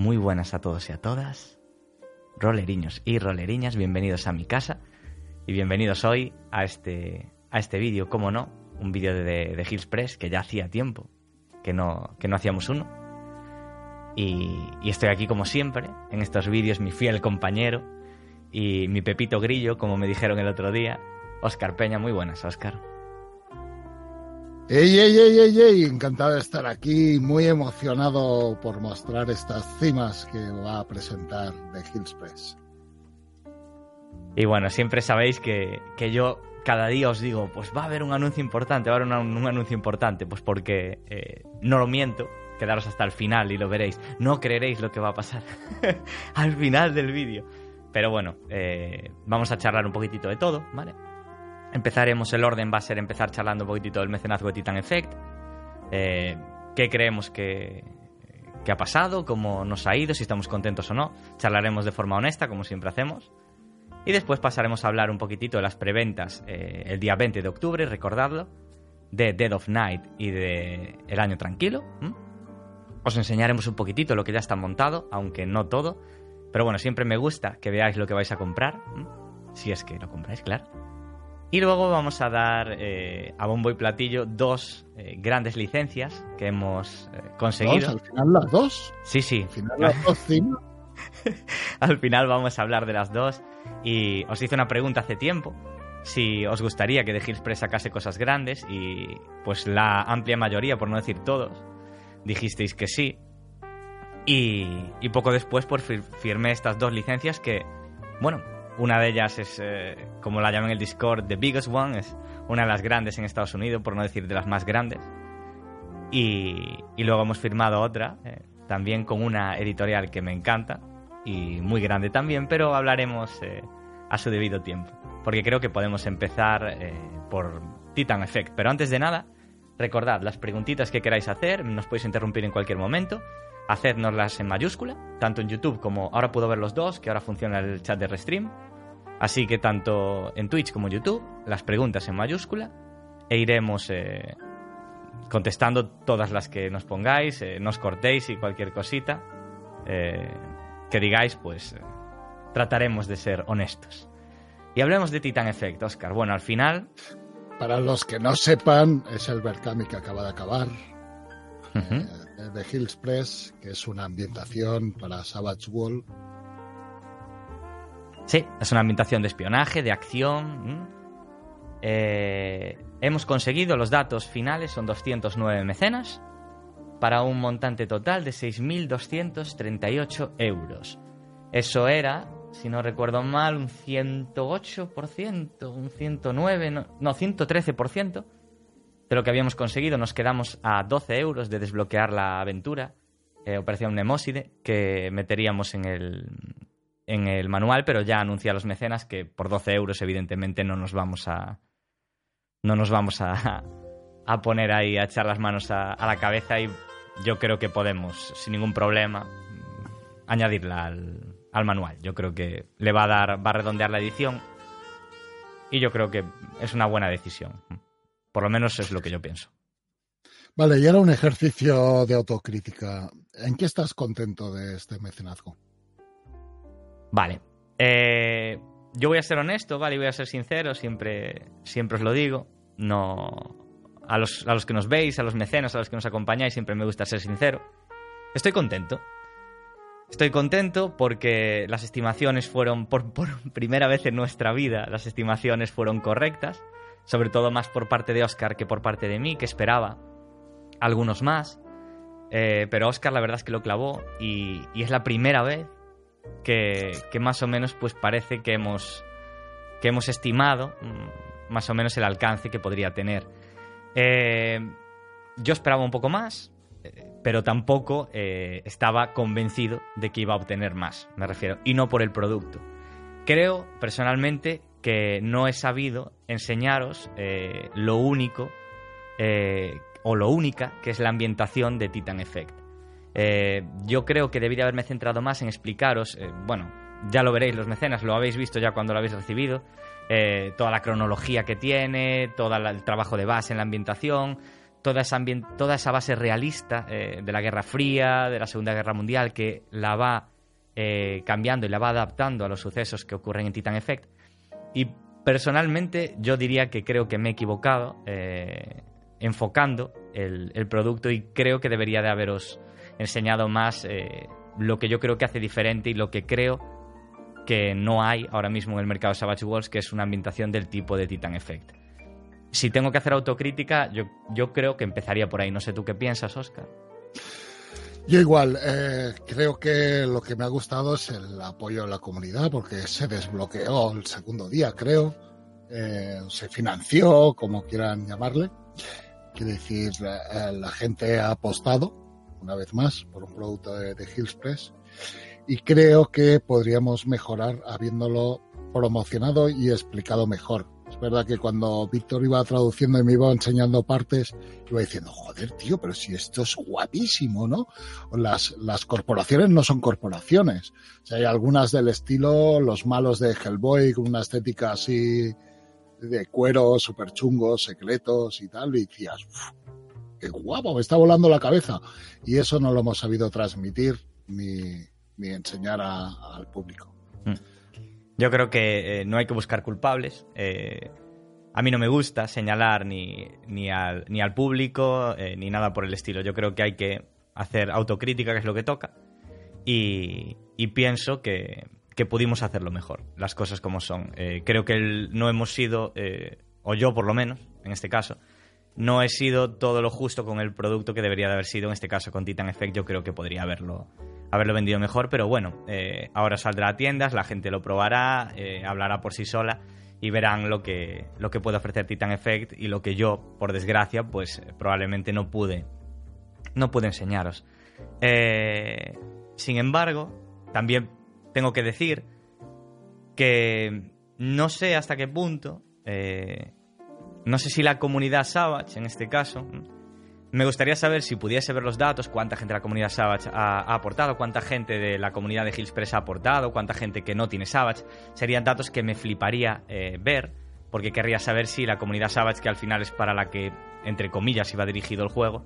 Muy buenas a todos y a todas. Roleriños y roleriñas, bienvenidos a mi casa y bienvenidos hoy a este, a este vídeo, como no, un vídeo de, de Hills Press que ya hacía tiempo que no, que no hacíamos uno. Y, y estoy aquí como siempre, en estos vídeos, mi fiel compañero y mi Pepito Grillo, como me dijeron el otro día, Oscar Peña. Muy buenas, Oscar. Ey, ey, ey, ey, ey, encantado de estar aquí, muy emocionado por mostrar estas cimas que va a presentar de Hills Press. Y bueno, siempre sabéis que, que, yo cada día os digo, pues va a haber un anuncio importante, va a haber un, un anuncio importante, pues porque eh, no lo miento, quedaros hasta el final y lo veréis. No creeréis lo que va a pasar al final del vídeo. Pero bueno, eh, vamos a charlar un poquitito de todo, ¿vale? Empezaremos, el orden va a ser empezar charlando un poquitito del mecenazgo de Titan Effect. Eh, ¿Qué creemos que, que, ha pasado? ¿Cómo nos ha ido? Si estamos contentos o no. Charlaremos de forma honesta, como siempre hacemos. Y después pasaremos a hablar un poquitito de las preventas eh, el día 20 de octubre, recordadlo, de Dead of Night y de El Año Tranquilo. Os enseñaremos un poquitito lo que ya está montado, aunque no todo. Pero bueno, siempre me gusta que veáis lo que vais a comprar. Si es que lo compráis, claro. Y luego vamos a dar eh, a bombo y platillo dos eh, grandes licencias que hemos eh, conseguido. ¿Dos? ¿Al final las dos? Sí, sí. ¿Al final las dos cimas? Al final vamos a hablar de las dos. Y os hice una pregunta hace tiempo. Si os gustaría que The Hills Press sacase cosas grandes y pues la amplia mayoría, por no decir todos, dijisteis que sí. Y, y poco después pues firmé estas dos licencias que, bueno, una de ellas es, eh, como la llaman en el Discord, The Biggest One, es una de las grandes en Estados Unidos, por no decir de las más grandes. Y, y luego hemos firmado otra, eh, también con una editorial que me encanta y muy grande también, pero hablaremos eh, a su debido tiempo, porque creo que podemos empezar eh, por Titan Effect. Pero antes de nada, recordad las preguntitas que queráis hacer, nos podéis interrumpir en cualquier momento hacérnoslas en mayúscula, tanto en YouTube como ahora puedo ver los dos, que ahora funciona el chat de Restream. Así que tanto en Twitch como en YouTube, las preguntas en mayúscula e iremos eh, contestando todas las que nos pongáis, eh, nos cortéis y cualquier cosita eh, que digáis, pues trataremos de ser honestos. Y hablemos de Titan Effect, Oscar. Bueno, al final... Para los que no sepan, es el Berkami que acaba de acabar. Uh -huh. de Hills Press, que es una ambientación para Savage World. Sí, es una ambientación de espionaje, de acción. Eh, hemos conseguido los datos finales, son 209 mecenas, para un montante total de 6.238 euros. Eso era, si no recuerdo mal, un 108%, un 109%, no, no 113% de lo que habíamos conseguido. Nos quedamos a 12 euros de desbloquear la aventura, eh, Operación Nemóside, que meteríamos en el, en el manual, pero ya anuncia a los mecenas que por 12 euros, evidentemente, no nos vamos a. No nos vamos a, poner ahí a echar las manos a, la cabeza y yo creo que podemos, sin ningún problema, añadirla al, al manual. Yo creo que le va a dar, va a redondear la edición y yo creo que es una buena decisión. Por lo menos es lo que yo pienso. Vale, y era un ejercicio de autocrítica. ¿En qué estás contento de este mecenazgo? Vale. Eh, yo voy a ser honesto, ¿vale? Y voy a ser sincero, siempre, siempre os lo digo. No. A los, a los que nos veis, a los mecenas, a los que nos acompañáis, siempre me gusta ser sincero. Estoy contento. Estoy contento porque las estimaciones fueron, por, primera vez en nuestra vida, las estimaciones fueron correctas sobre todo más por parte de Oscar que por parte de mí, que esperaba algunos más. Eh, pero Oscar la verdad es que lo clavó y es la primera vez que, más o menos pues parece que hemos, que hemos estimado mm, más o menos el alcance que podría tener. Eh, yo esperaba un poco más. pero tampoco eh, estaba convencido de que iba a obtener más, me refiero, y no por el producto. Creo, personalmente, que no he sabido enseñaros eh, lo único eh, o lo única que es la ambientación de Titan Effect. Yo creo que debería haberme centrado más en explicaros, bueno, ya lo veréis los mecenas, lo habéis visto ya cuando lo habéis recibido, toda la cronología que tiene, todo el trabajo de base en la ambientación, toda esa, base realista eh, de la Guerra Fría, de la Segunda Guerra Mundial, que la va eh, cambiando y la va adaptando a los sucesos que ocurren en Titan Effect. Y personalmente yo diría que creo que me he equivocado eh, enfocando el, el, producto y creo que debería de haberos enseñado más lo que yo creo que hace diferente y lo que creo que no hay ahora mismo en el mercado Savage Worlds, que es una ambientación del tipo de Titan Effect si tengo que hacer autocrítica, yo, yo creo que empezaría por ahí. No sé tú qué piensas, Oscar. Yo igual, eh, creo que lo que me ha gustado es el apoyo de la comunidad, porque se desbloqueó el segundo día, creo. Eh, se financió, como quieran llamarle. Quiere decir, eh, la gente ha apostado, una vez más, por un producto de, de Hillspress. Y creo que podríamos mejorar habiéndolo promocionado y explicado mejor es verdad que cuando Víctor iba traduciendo y me iba enseñando partes, iba diciendo, joder, tío, pero si esto es guapísimo, ¿no? Las, las corporaciones no son corporaciones. O sea, hay algunas del estilo los malos de Hellboy, con una estética así de cuero, súper chungos, secretos y tal, y decías, qué guapo, me está volando la cabeza. Y eso no lo hemos sabido transmitir ni, enseñar al público. Mm. Yo creo que eh, no hay que buscar culpables. Eh, a mí no me gusta señalar ni, ni, al, ni al público eh, ni nada por el estilo. Yo creo que hay que hacer autocrítica, que es lo que toca. Y, pienso que, que, pudimos hacerlo mejor, las cosas como son. creo que no hemos sido, o yo por lo menos, en este caso, no he sido todo lo justo con el producto que debería de haber sido, en este caso con Titan Effect. Yo creo que podría haberlo, haberlo vendido mejor, pero bueno, eh, ahora saldrá a tiendas, la gente lo probará, eh, hablará por sí sola y verán lo que, lo que puede ofrecer Titan Effect y lo que yo, por desgracia, pues probablemente no pude, no pude enseñaros. Eh, sin embargo, también tengo que decir que no sé hasta qué punto, no sé si la comunidad Savage, en este caso, me gustaría saber si pudiese ver los datos, cuánta gente de la comunidad Savage ha, aportado, cuánta gente de la comunidad de Hillspress ha aportado, cuánta gente que no tiene Savage. Serían datos que me fliparía eh, ver, porque querría saber si la comunidad Savage, que al final es para la que, entre comillas, iba dirigido el juego,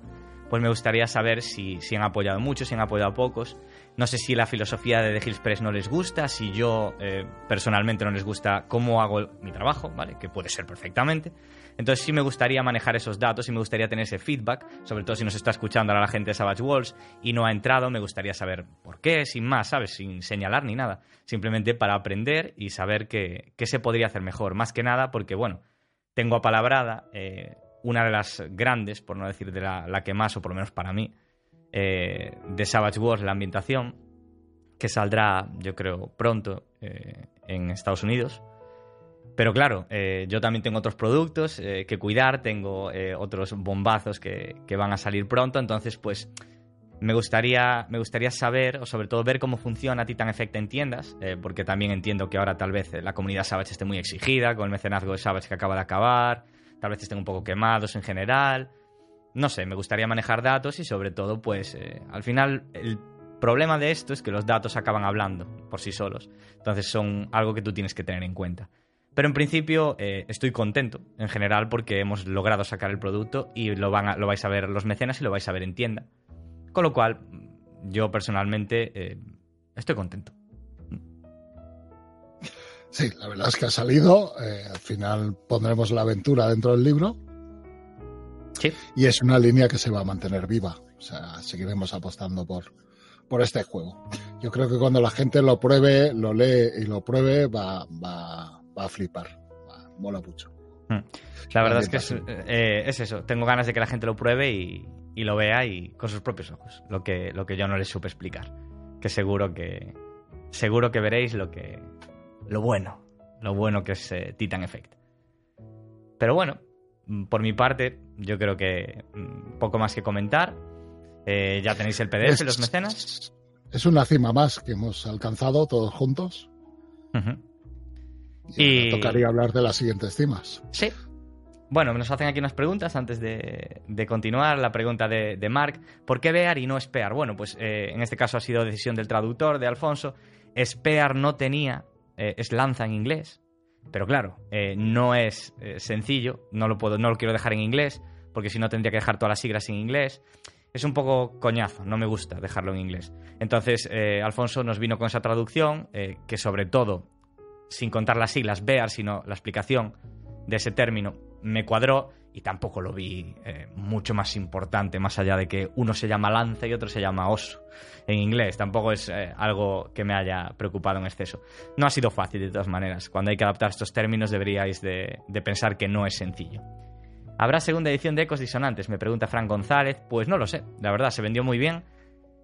pues me gustaría saber si, si han apoyado mucho, si han apoyado pocos. No sé si la filosofía de The Hillspress no les gusta, si yo eh, personalmente no les gusta cómo hago mi trabajo, ¿vale? Que puede ser perfectamente. Entonces sí me gustaría manejar esos datos y me gustaría tener ese feedback, sobre todo si nos está escuchando ahora la gente de Savage Walls y no ha entrado, me gustaría saber por qué, sin más, ¿sabes? Sin señalar ni nada. Simplemente para aprender y saber qué, se podría hacer mejor. Más que nada porque, bueno, tengo apalabrada eh, una de las grandes, por no decir de la, que más, o por lo menos para mí, eh, de Savage Wars, la ambientación, que saldrá, yo creo, pronto eh, en Estados Unidos. Pero claro, eh, yo también tengo otros productos que cuidar, tengo otros bombazos que, que, van a salir pronto, entonces pues me gustaría, me gustaría saber, o sobre todo ver cómo funciona Titan Effect en tiendas, porque también entiendo que ahora tal vez la comunidad Savage esté muy exigida, con el mecenazgo de Savage que acaba de acabar, tal vez estén un poco quemados en general, no sé, me gustaría manejar datos y sobre todo pues al final el problema de esto es que los datos acaban hablando por sí solos, entonces son algo que tú tienes que tener en cuenta. Pero en principio eh, estoy contento en general porque hemos logrado sacar el producto y lo, van lo vais a ver los mecenas y lo vais a ver en tienda. Con lo cual, yo personalmente eh, estoy contento. Sí, la verdad es que ha salido. Eh, al final pondremos la aventura dentro del libro. Sí. Y es una línea que se va a mantener viva. O sea, seguiremos apostando por, por este juego. Yo creo que cuando la gente lo pruebe, lo lee y lo pruebe, va, va, va a flipar. mola mucho. Hmm. La verdad es que eh, es, eso. Tengo ganas de que la gente lo pruebe y, lo vea y con sus propios ojos. Lo que, lo que yo no les supe explicar. Que seguro que seguro que veréis lo que lo bueno, lo bueno que es eh, Titan Effect. Pero bueno, mm, por mi parte, yo creo que mm, poco más que comentar. Eh, ya tenéis el PDF, los mecenas. Es una cima más que hemos alcanzado todos juntos. y, tocaría hablar de las siguientes cimas. Sí. Bueno, nos hacen aquí unas preguntas antes de, continuar. La pregunta de, Mark, ¿por qué Bear y no Spear? Bueno, pues eh, en este caso ha sido decisión del traductor, de Alfonso. Spear no tenía, eh, es lanza en inglés, pero claro, eh, no es sencillo, no lo, puedo, no lo quiero dejar en inglés, porque si no tendría que dejar todas las siglas en inglés. Es un poco coñazo, no me gusta dejarlo en inglés. Entonces, Alfonso nos vino con esa traducción, que sobre todo, sin contar las siglas, Bear, sino la explicación de ese término, me cuadró y tampoco lo vi eh, mucho más importante, más allá de que uno se llama lanza y otro se llama oso en inglés. Tampoco es eh, algo que me haya preocupado en exceso. No ha sido fácil de todas maneras. Cuando hay que adaptar estos términos deberíais de, pensar que no es sencillo. ¿Habrá segunda edición de Ecos Disonantes? Me pregunta Frank González. Pues no lo sé. La verdad, se vendió muy bien.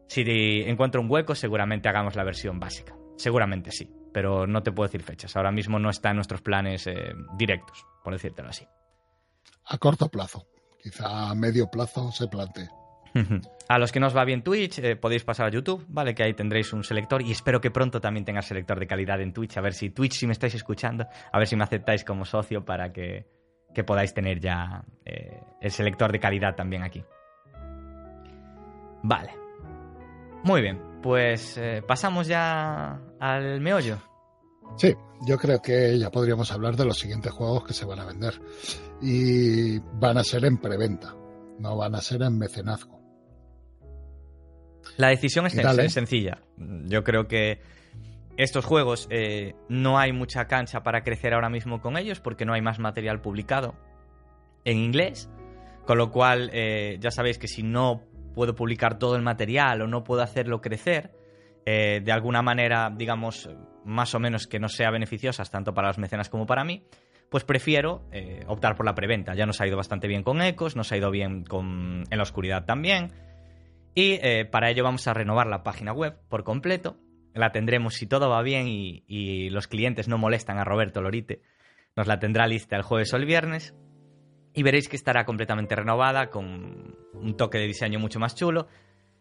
Si encuentro un hueco, seguramente hagamos la versión básica. Seguramente sí, pero no te puedo decir fechas. Ahora mismo no está en nuestros planes eh, directos, por decírtelo así a corto plazo. Quizá a medio plazo se plantee. A los que nos va bien Twitch, eh, podéis pasar a YouTube, ¿vale? Que ahí tendréis un selector y espero que pronto también tenga selector de calidad en Twitch. A ver si Twitch, si me estáis escuchando, a ver si me aceptáis como socio para que, podáis tener ya eh, el selector de calidad también aquí. Vale. Muy bien, pues eh, pasamos ya al meollo. Sí, yo creo que ya podríamos hablar de los siguientes juegos que se van a vender. Y van a ser en preventa, no van a ser en mecenazgo. La decisión es, sencilla. Yo creo que estos juegos eh, no hay mucha cancha para crecer ahora mismo con ellos porque no hay más material publicado en inglés. Con lo cual, eh, ya sabéis que si no puedo publicar todo el material o no puedo hacerlo crecer, eh, de alguna manera, digamos, más o menos que no sea beneficiosas tanto para los mecenas como para mí, pues prefiero eh, optar por la preventa. Ya nos ha ido bastante bien con Ecos, nos ha ido bien con En la Oscuridad también. Y eh, para ello vamos a renovar la página web por completo. La tendremos, si todo va bien y, y los clientes no molestan a Roberto Lorite, nos la tendrá lista el jueves o el viernes. Y veréis que estará completamente renovada, con un toque de diseño mucho más chulo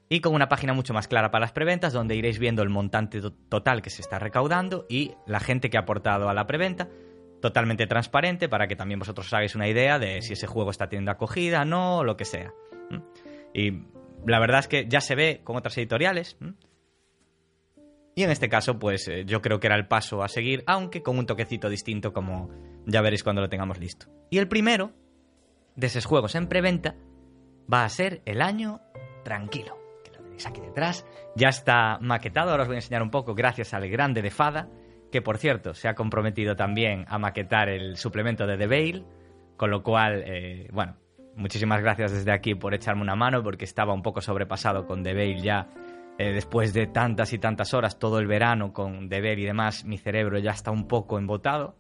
y con una página mucho más clara para las preventas donde iréis viendo el montante total que se está recaudando y la gente que ha aportado a la preventa totalmente transparente para que también vosotros os hagáis una idea de si ese juego está teniendo acogida, no, o lo que sea. Y la verdad es que ya se ve con otras editoriales. Y en este caso, pues eh, yo creo que era el paso a seguir, aunque con un toquecito distinto como ya veréis cuando lo tengamos listo. Y el primero de esos juegos en preventa va a ser el año tranquilo aquí detrás. Ya está maquetado, ahora os voy a enseñar un poco gracias al grande de Fada, que por cierto se ha comprometido también a maquetar el suplemento de The Veil, con lo cual, eh, bueno, muchísimas gracias desde aquí por echarme una mano, porque estaba un poco sobrepasado con The Veil ya. Eh, después de tantas y tantas horas, todo el verano con deber y demás, mi cerebro ya está un poco embotado.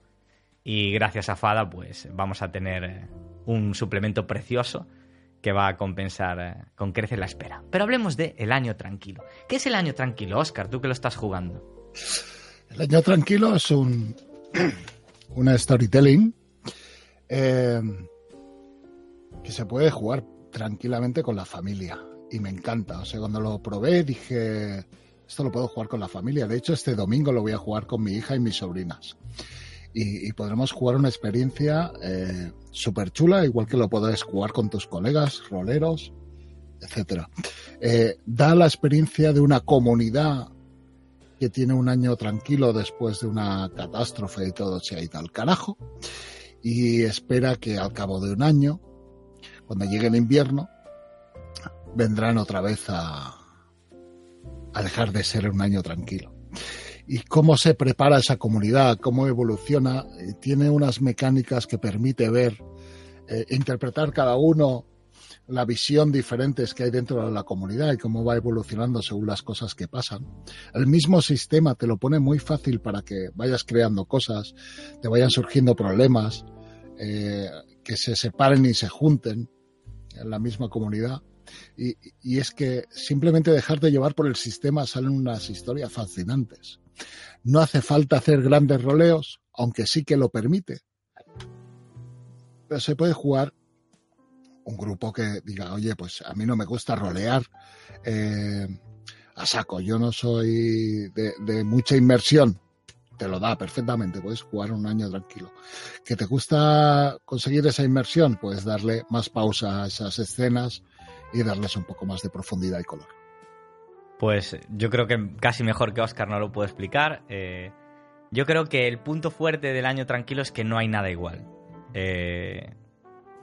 Y gracias a Fada, pues vamos a tener eh, un suplemento precioso que va a compensar eh, con crecer la espera. Pero hablemos de El Año Tranquilo. ¿Qué es El Año Tranquilo, Oscar? Tú que lo estás jugando. El Año Tranquilo es un una storytelling eh, que se puede jugar tranquilamente con la familia. Y me encanta. O sea, cuando lo probé dije, esto lo puedo jugar con la familia. De hecho, este domingo lo voy a jugar con mi hija y mis sobrinas y, podremos jugar una experiencia eh, súper chula, igual que lo podés jugar con tus colegas, roleros, etcétera. Eh, da la experiencia de una comunidad que tiene un año tranquilo después de una catástrofe y todo se ha ido al carajo y espera que al cabo de un año, cuando llegue el invierno, vendrán otra vez a, a dejar de ser un año tranquilo y cómo se prepara esa comunidad, cómo evoluciona, eh, tiene unas mecánicas que permite ver, eh, interpretar cada uno la visión diferentes que hay dentro de la comunidad y cómo va evolucionando según las cosas que pasan. El mismo sistema te lo pone muy fácil para que vayas creando cosas, te vayan surgiendo problemas, eh, que se separen y se junten en la misma comunidad. Y, y, es que simplemente dejarte llevar por el sistema salen unas historias fascinantes. No hace falta hacer grandes roleos, aunque sí que lo permite. Pero se puede jugar un grupo que diga, oye, pues a mí no me gusta rolear eh, a saco, yo no soy de, mucha inmersión, te lo da perfectamente, puedes jugar un año tranquilo. ¿Que te gusta conseguir esa inmersión? Puedes darle más pausa a esas escenas y darles un poco más de profundidad y color. Pues yo creo que casi mejor que Oscar no lo puedo explicar. Eh, yo creo que el punto fuerte del año tranquilo es que no hay nada igual. Eh,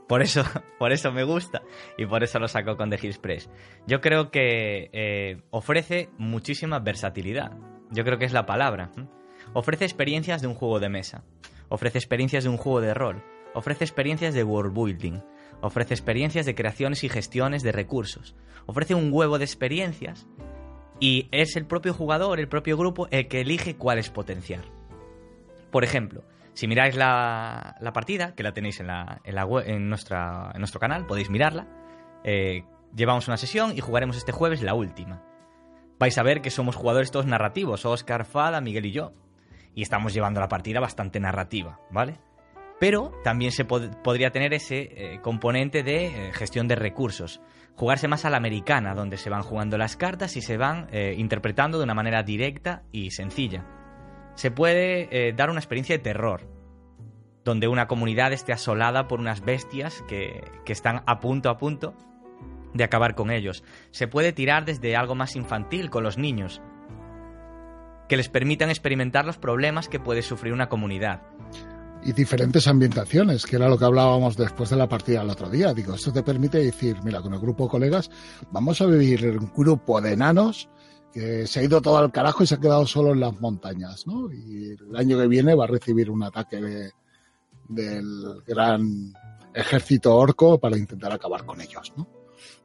por eso, por eso me gusta y por eso lo saco con The Hills Press. Yo creo que eh, ofrece muchísima versatilidad. Yo creo que es la palabra. Ofrece experiencias de un juego de mesa. Ofrece experiencias de un juego de rol. Ofrece experiencias de world building. Ofrece experiencias de creaciones y gestiones de recursos. Ofrece un huevo de experiencias y es el propio jugador, el propio grupo, el que elige cuáles potenciar. Por ejemplo, si miráis la, partida, que la tenéis en, la, en, nuestra, nuestro canal, podéis mirarla. Eh, llevamos una sesión y jugaremos este jueves la última. Vais a ver que somos jugadores todos narrativos, Oscar, Fada, Miguel y yo. Y estamos llevando la partida bastante narrativa, ¿vale? Pero también se podría tener ese eh, componente de eh, gestión de recursos. Jugarse más a la americana, donde se van jugando las cartas y se van interpretando de una manera directa y sencilla se puede eh, dar una experiencia de terror, donde una comunidad esté asolada por unas bestias que, que están a punto a punto de acabar con ellos. Se puede tirar desde algo más infantil con los niños, que les permitan experimentar los problemas que puede sufrir una comunidad. Y diferentes ambientaciones, que era lo que hablábamos después de la partida el otro día. Digo, esto te permite decir, mira, con el grupo de colegas, vamos a vivir un grupo de enanos que se ha ido todo al carajo y se ha quedado solo en las montañas, ¿no? Y el año que viene va a recibir un ataque del gran ejército orco para intentar acabar con ellos, ¿no?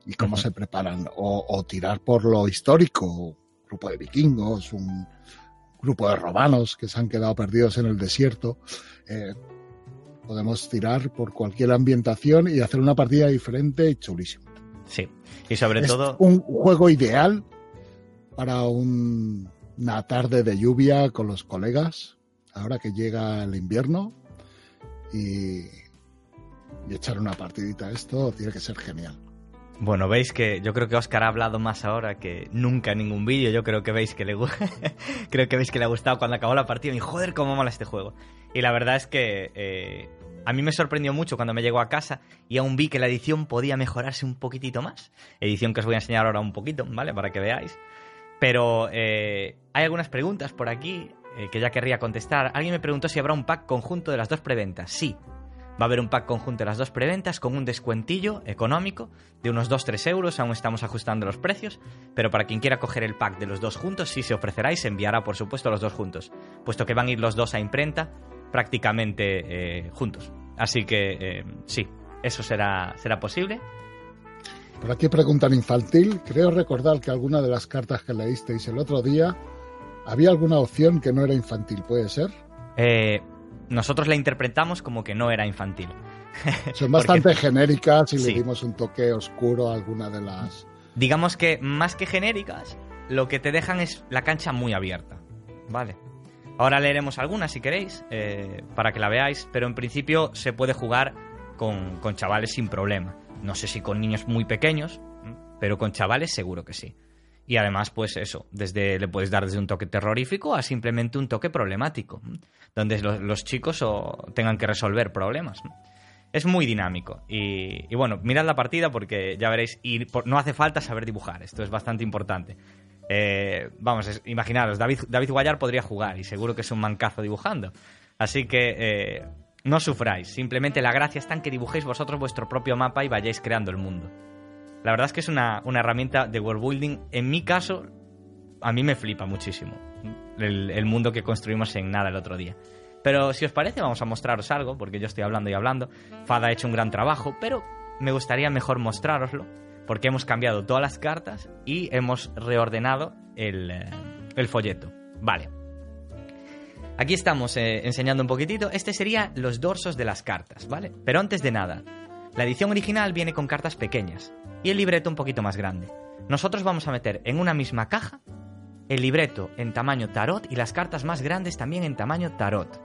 Y cómo se preparan, o, tirar por lo histórico, un grupo de vikingos, un grupo de romanos que se han quedado perdidos en el desierto. Eh, podemos tirar por cualquier ambientación y hacer una partida diferente y chulísima. Sí, y sobre todo... Un juego ideal para una tarde de lluvia con los colegas, ahora que llega el invierno, y, echar una partidita a esto tiene que ser genial. Bueno, veis que yo creo que Oscar ha hablado más ahora que nunca en ningún vídeo. Yo creo que veis que le creo que veis que le ha gustado cuando acabó la partida y joder cómo mola este juego. Y la verdad es que eh, a mí me sorprendió mucho cuando me llegó a casa y aún vi que la edición podía mejorarse un poquitito más. Edición que os voy a enseñar ahora un poquito, ¿vale? Para que veáis. Pero eh, hay algunas preguntas por aquí eh, que ya querría contestar. Alguien me preguntó si habrá un pack conjunto de las dos preventas. Sí, va a haber un pack conjunto de las dos preventas con un descuentillo económico de unos 2-3 euros. Aún estamos ajustando los precios, pero para quien quiera coger el pack de los dos juntos, sí se ofrecerá y se enviará, por supuesto, los dos juntos, puesto que van a ir los dos a imprenta prácticamente eh, juntos. Así que sí, eso será, será posible. Por aquí preguntan infantil. Creo recordar que alguna de las cartas que leísteis el otro día había alguna opción que no era infantil, ¿puede ser? Eh, nosotros la interpretamos como que no era infantil. Son bastante genéricas y le dimos un toque oscuro a alguna de las. Digamos que más que genéricas, lo que te dejan es la cancha muy abierta. Vale. Ahora leeremos algunas si queréis, eh, para que la veáis, pero en principio se puede jugar con, con chavales sin problema. No sé si con niños muy pequeños, pero con chavales seguro que sí. Y además, pues eso, desde le puedes dar desde un toque terrorífico a simplemente un toque problemático, donde los, chicos tengan que resolver problemas. Es muy dinámico. Y, bueno, mirad la partida porque ya veréis, y no hace falta saber dibujar, esto es bastante importante. Eh, vamos, imaginaros, David, David Guayar podría jugar y seguro que es un mancazo dibujando. Así que eh, no sufráis, simplemente la gracia está en que dibujéis vosotros vuestro propio mapa y vayáis creando el mundo. La verdad es que es una, herramienta de world building, en mi caso, a mí me flipa muchísimo el, mundo que construimos en nada el otro día. Pero si os parece, vamos a mostraros algo, porque yo estoy hablando y hablando. Fada ha hecho un gran trabajo, pero me gustaría mejor mostraroslo, porque hemos cambiado todas las cartas y hemos reordenado el, eh, folleto. Vale. Aquí estamos eh, enseñando un poquitito. Este sería los dorsos de las cartas, ¿vale? Pero antes de nada, la edición original viene con cartas pequeñas y el libreto un poquito más grande. Nosotros vamos a meter en una misma caja el libreto en tamaño tarot y las cartas más grandes también en tamaño tarot.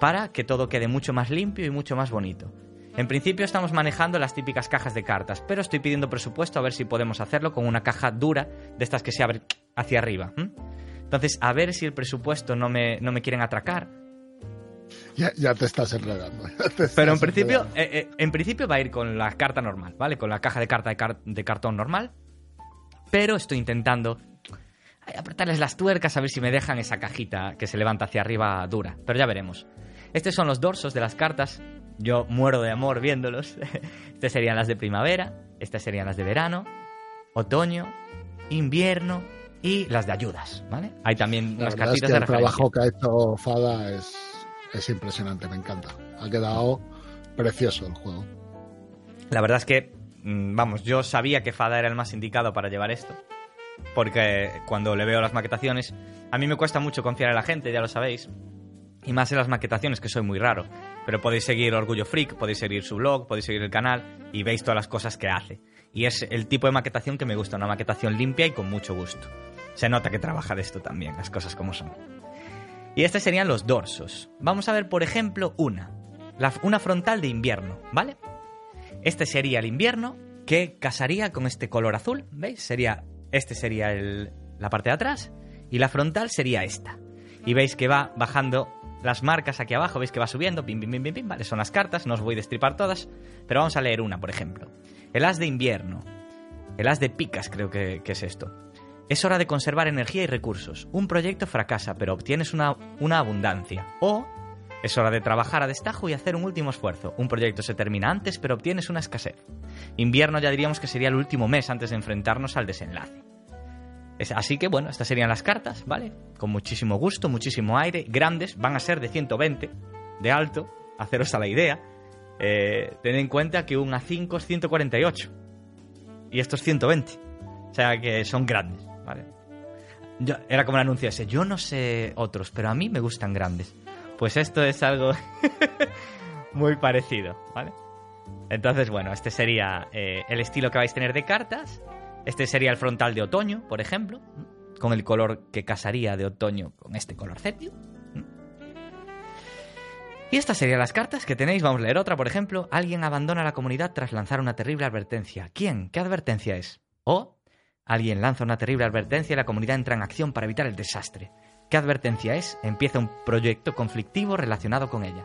Para que todo quede mucho más limpio y mucho más bonito. En principio estamos manejando las típicas cajas de cartas, pero estoy pidiendo presupuesto a ver si podemos hacerlo con una caja dura de estas que se abre hacia arriba. Entonces, a ver si el presupuesto no me, no me quieren atracar. Ya, te estás enredando. pero en principio, eh, eh, en principio va a ir con la carta normal, ¿vale? Con la caja de carta de, cartón normal. Pero estoy intentando apretarles las tuercas a ver si me dejan esa cajita que se levanta hacia arriba dura. Pero ya veremos. Estos son los dorsos de las cartas. Yo muero de amor viéndolos. Estas serían las de primavera, estas serían las de verano, otoño, invierno y las de ayudas, ¿vale? Hay también las cartitas de El trabajo que ha hecho Fada es, es impresionante, me encanta. Ha quedado precioso el juego. La verdad es que, mm, vamos, yo sabía que Fada era el más indicado para llevar esto. Porque cuando le veo las maquetaciones, a mí me cuesta mucho confiar en la gente, ya lo sabéis. Y más en las maquetaciones, que soy muy raro. Pero podéis seguir Orgullo Freak, podéis seguir su blog, podéis seguir el canal y veis todas las cosas que hace. Y es el tipo de maquetación que me gusta, una maquetación limpia y con mucho gusto. Se nota que trabaja de esto también, las cosas como son. Y estos serían los dorsos. Vamos a ver, por ejemplo, una. una frontal de invierno, ¿vale? Este sería el invierno que casaría con este color azul, ¿veis? Sería, este sería la parte de atrás y la frontal sería esta. Y veis que va bajando las marcas aquí abajo, veis que va subiendo, bim, bim, bim, bim, vale, son las cartas, no os voy a destripar todas, pero vamos a leer una, por ejemplo. El as de invierno, el as de picas creo que, es esto. Es hora de conservar energía y recursos. Un proyecto fracasa, pero obtienes una, una abundancia. O es hora de trabajar a destajo y hacer un último esfuerzo. Un proyecto se termina antes, pero obtienes una escasez. Invierno ya diríamos que sería el último mes antes de enfrentarnos al desenlace. Así que bueno, estas serían las cartas, ¿vale? Con muchísimo gusto, muchísimo aire, grandes, van a ser de 120 de alto, haceros a la idea. Eh, tened en cuenta que un A5 es 148 y esto es 120. O sea que son grandes, ¿vale? era como el anuncio ese, yo no sé otros, pero a mí me gustan grandes. Pues esto es algo muy parecido, ¿vale? Entonces, bueno, este sería eh, el estilo que vais a tener de cartas. Este sería el frontal de otoño, por ejemplo, con el color que casaría de otoño con este color cepio. Y estas serían las cartas que tenéis. Vamos a leer otra, por ejemplo. Alguien abandona la comunidad tras lanzar una terrible advertencia. ¿Quién? ¿Qué advertencia es? O alguien lanza una terrible advertencia y la comunidad entra en acción para evitar el desastre. ¿Qué advertencia es? Empieza un proyecto conflictivo relacionado con ella.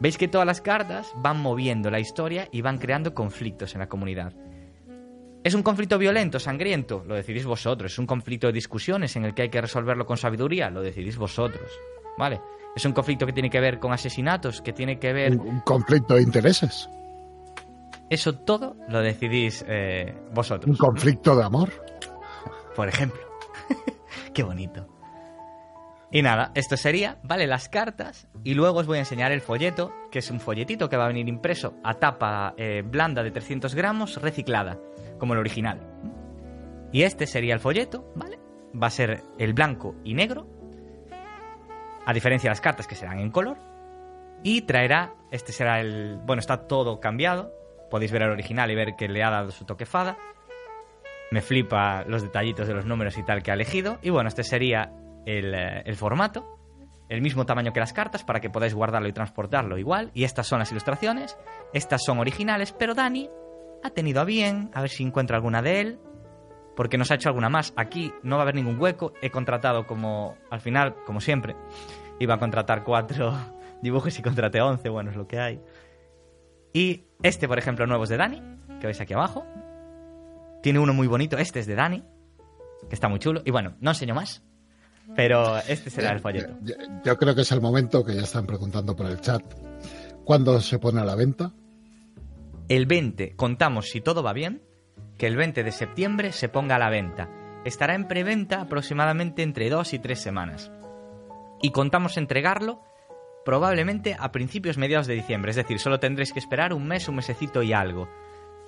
Veis que todas las cartas van moviendo la historia y van creando conflictos en la comunidad. ¿Es un conflicto violento, sangriento? Lo decidís vosotros. ¿Es un conflicto de discusiones en el que hay que resolverlo con sabiduría? Lo decidís vosotros. ¿Vale? ¿Es un conflicto que tiene que ver con asesinatos? ¿Que tiene que ver...? Un, conflicto de intereses. Eso todo lo decidís eh, vosotros. Un conflicto de amor. Por ejemplo. Qué bonito. Y nada, esto sería, vale, las cartas. Y luego os voy a enseñar el folleto, que es un folletito que va a venir impreso a tapa eh, blanda de 300 gramos, reciclada como el original. Y este sería el folleto, ¿vale? Va a ser el blanco y negro, a diferencia de las cartas que serán en color. Y traerá, este será el... Bueno, está todo cambiado. Podéis ver el original y ver que le ha dado su toque fada. Me flipa los detallitos de los números y tal que ha elegido. Y bueno, este sería el, eh, el formato. El mismo tamaño que las cartas para que podáis guardarlo y transportarlo igual. Y estas son las ilustraciones. Estas son originales, pero Dani ha tenido a bien, a ver si encuentro alguna de él, porque nos ha hecho alguna más. Aquí no va a haber ningún hueco, he contratado como, al final, como siempre, iba a contratar cuatro dibujos y contraté once, bueno, es lo que hay. Y este, por ejemplo, nuevo es de Dani, que veis aquí abajo. Tiene uno muy bonito, este es de Dani, que está muy chulo. Y bueno, no enseño más, pero este será el folleto. Yo, yo creo que es el momento que ya están preguntando por el chat. ¿Cuándo se pone a la venta? El 20, contamos si todo va bien, que el 20 de septiembre se ponga a la venta. Estará en preventa aproximadamente entre dos y tres semanas. Y contamos entregarlo probablemente a principios mediados de diciembre, es decir, solo tendréis que esperar un mes, un mesecito y algo.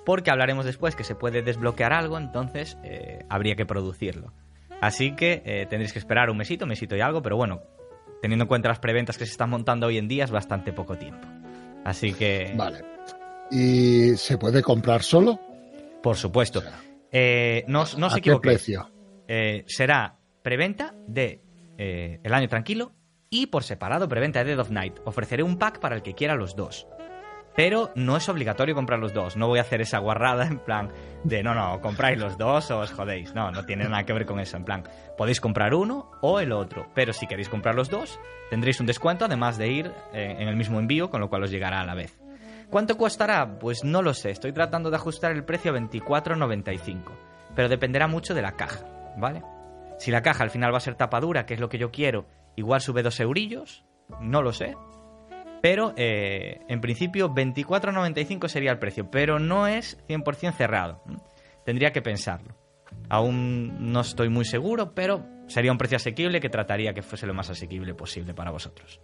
Porque hablaremos después que se puede desbloquear algo, entonces eh, habría que producirlo. Así que eh, tendréis que esperar un mesito, un mesito y algo, pero bueno, teniendo en cuenta las preventas que se están montando hoy en día es bastante poco tiempo. Así que... Vale. ¿Y se puede comprar solo? Por supuesto. Eh, no, no se qué precio? Será preventa de El Año Tranquilo y por separado preventa de Dead of Night. Ofreceré un pack para el que quiera los dos. pero no es obligatorio comprar los dos. No voy a hacer esa guarrada en plan de no, no, compráis los dos o os jodéis. No, no tiene nada que ver con eso. En plan, podéis comprar uno o el otro, pero si queréis comprar los dos, tendréis un descuento además de ir eh, en el mismo envío, con lo cual os llegará a la vez. ¿Cuánto costará? Pues no lo sé. Estoy tratando de ajustar el precio a 24,95. Pero dependerá mucho de la caja, ¿vale? Si la caja al final va a ser tapadura, que es lo que yo quiero, igual sube dos eurillos, no lo sé. Pero eh, en principio 24,95 sería el precio, pero no es 100% cerrado. Tendría que pensarlo. Aún no estoy muy seguro, pero sería un precio asequible que trataría que fuese lo más asequible posible para vosotros.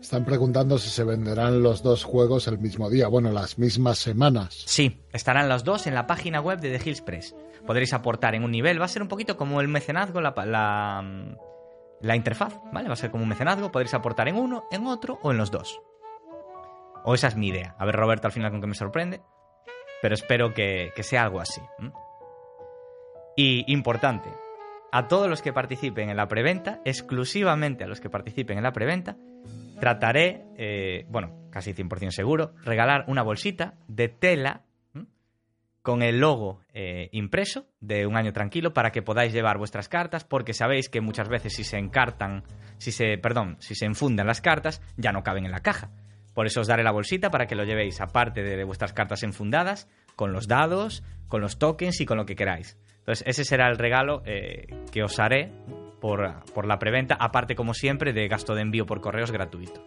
Están preguntando si se venderán los dos juegos el mismo día, bueno, las mismas semanas. Sí, estarán los dos en la página web de The Hills Press. Podréis aportar en un nivel, va a ser un poquito como el mecenazgo, la, la, la interfaz, ¿vale? Va a ser como un mecenazgo, podréis aportar en uno, en otro o en los dos. O esa es mi idea. A ver, Roberto, al final con que me sorprende. Pero espero que, sea algo así. Y importante, a todos los que participen en la preventa, exclusivamente a los que participen en la preventa, trataré, eh, bueno, casi 100% seguro, regalar una bolsita de tela con el logo eh, impreso de un año tranquilo para que podáis llevar vuestras cartas, porque sabéis que muchas veces si se encartan, si se, perdón, si se enfundan las cartas, ya no caben en la caja. Por eso os daré la bolsita para que lo llevéis, aparte de, vuestras cartas enfundadas, con los dados, con los tokens y con lo que queráis. Entonces, ese será el regalo eh, que os haré por, por, la preventa, aparte, como siempre, de gasto de envío por correos gratuito.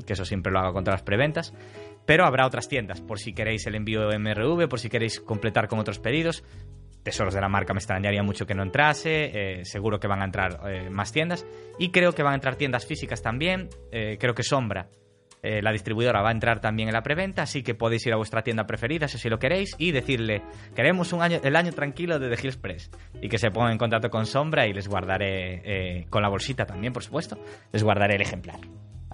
Que eso siempre lo hago contra las preventas. Pero habrá otras tiendas, por si queréis el envío MRV, por si queréis completar con otros pedidos. Tesoros de la marca me extrañaría mucho que no entrase, eh, seguro que van a entrar eh, más tiendas. Y creo que van a entrar tiendas físicas también. creo que Sombra eh, la distribuidora va a entrar también en la preventa, así que podéis ir a vuestra tienda preferida si lo queréis y decirle, queremos un año, el año tranquilo de The Hills Press y que se pongan en contacto con Sombra y les guardaré, eh, con la bolsita también, por supuesto, les guardaré el ejemplar.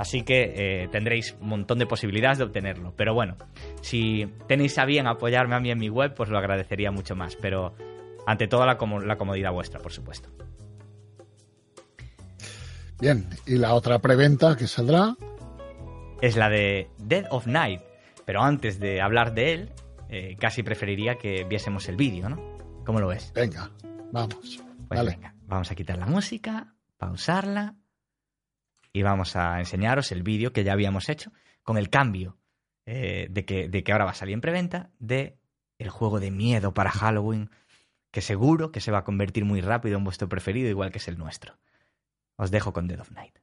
Así que eh, tendréis un montón de posibilidades de obtenerlo. Pero bueno, si tenéis a bien apoyarme a mí en mi web, pues lo agradecería mucho más. Pero ante todo la, la comodidad vuestra, por supuesto. Bien, y la otra preventa que saldrá es la de Dead of Night. Pero antes de hablar de él, eh, casi preferiría que viésemos el vídeo, ¿no? ¿Cómo lo ves? Venga, vamos. Pues venga, vamos a quitar la música, pausarla y vamos a enseñaros el vídeo que ya habíamos hecho con el cambio eh, de, que, de que ahora va a salir en preventa de el juego de miedo para Halloween que seguro que se va a convertir muy rápido en vuestro preferido igual que es el nuestro. Os dejo con Dead of Night.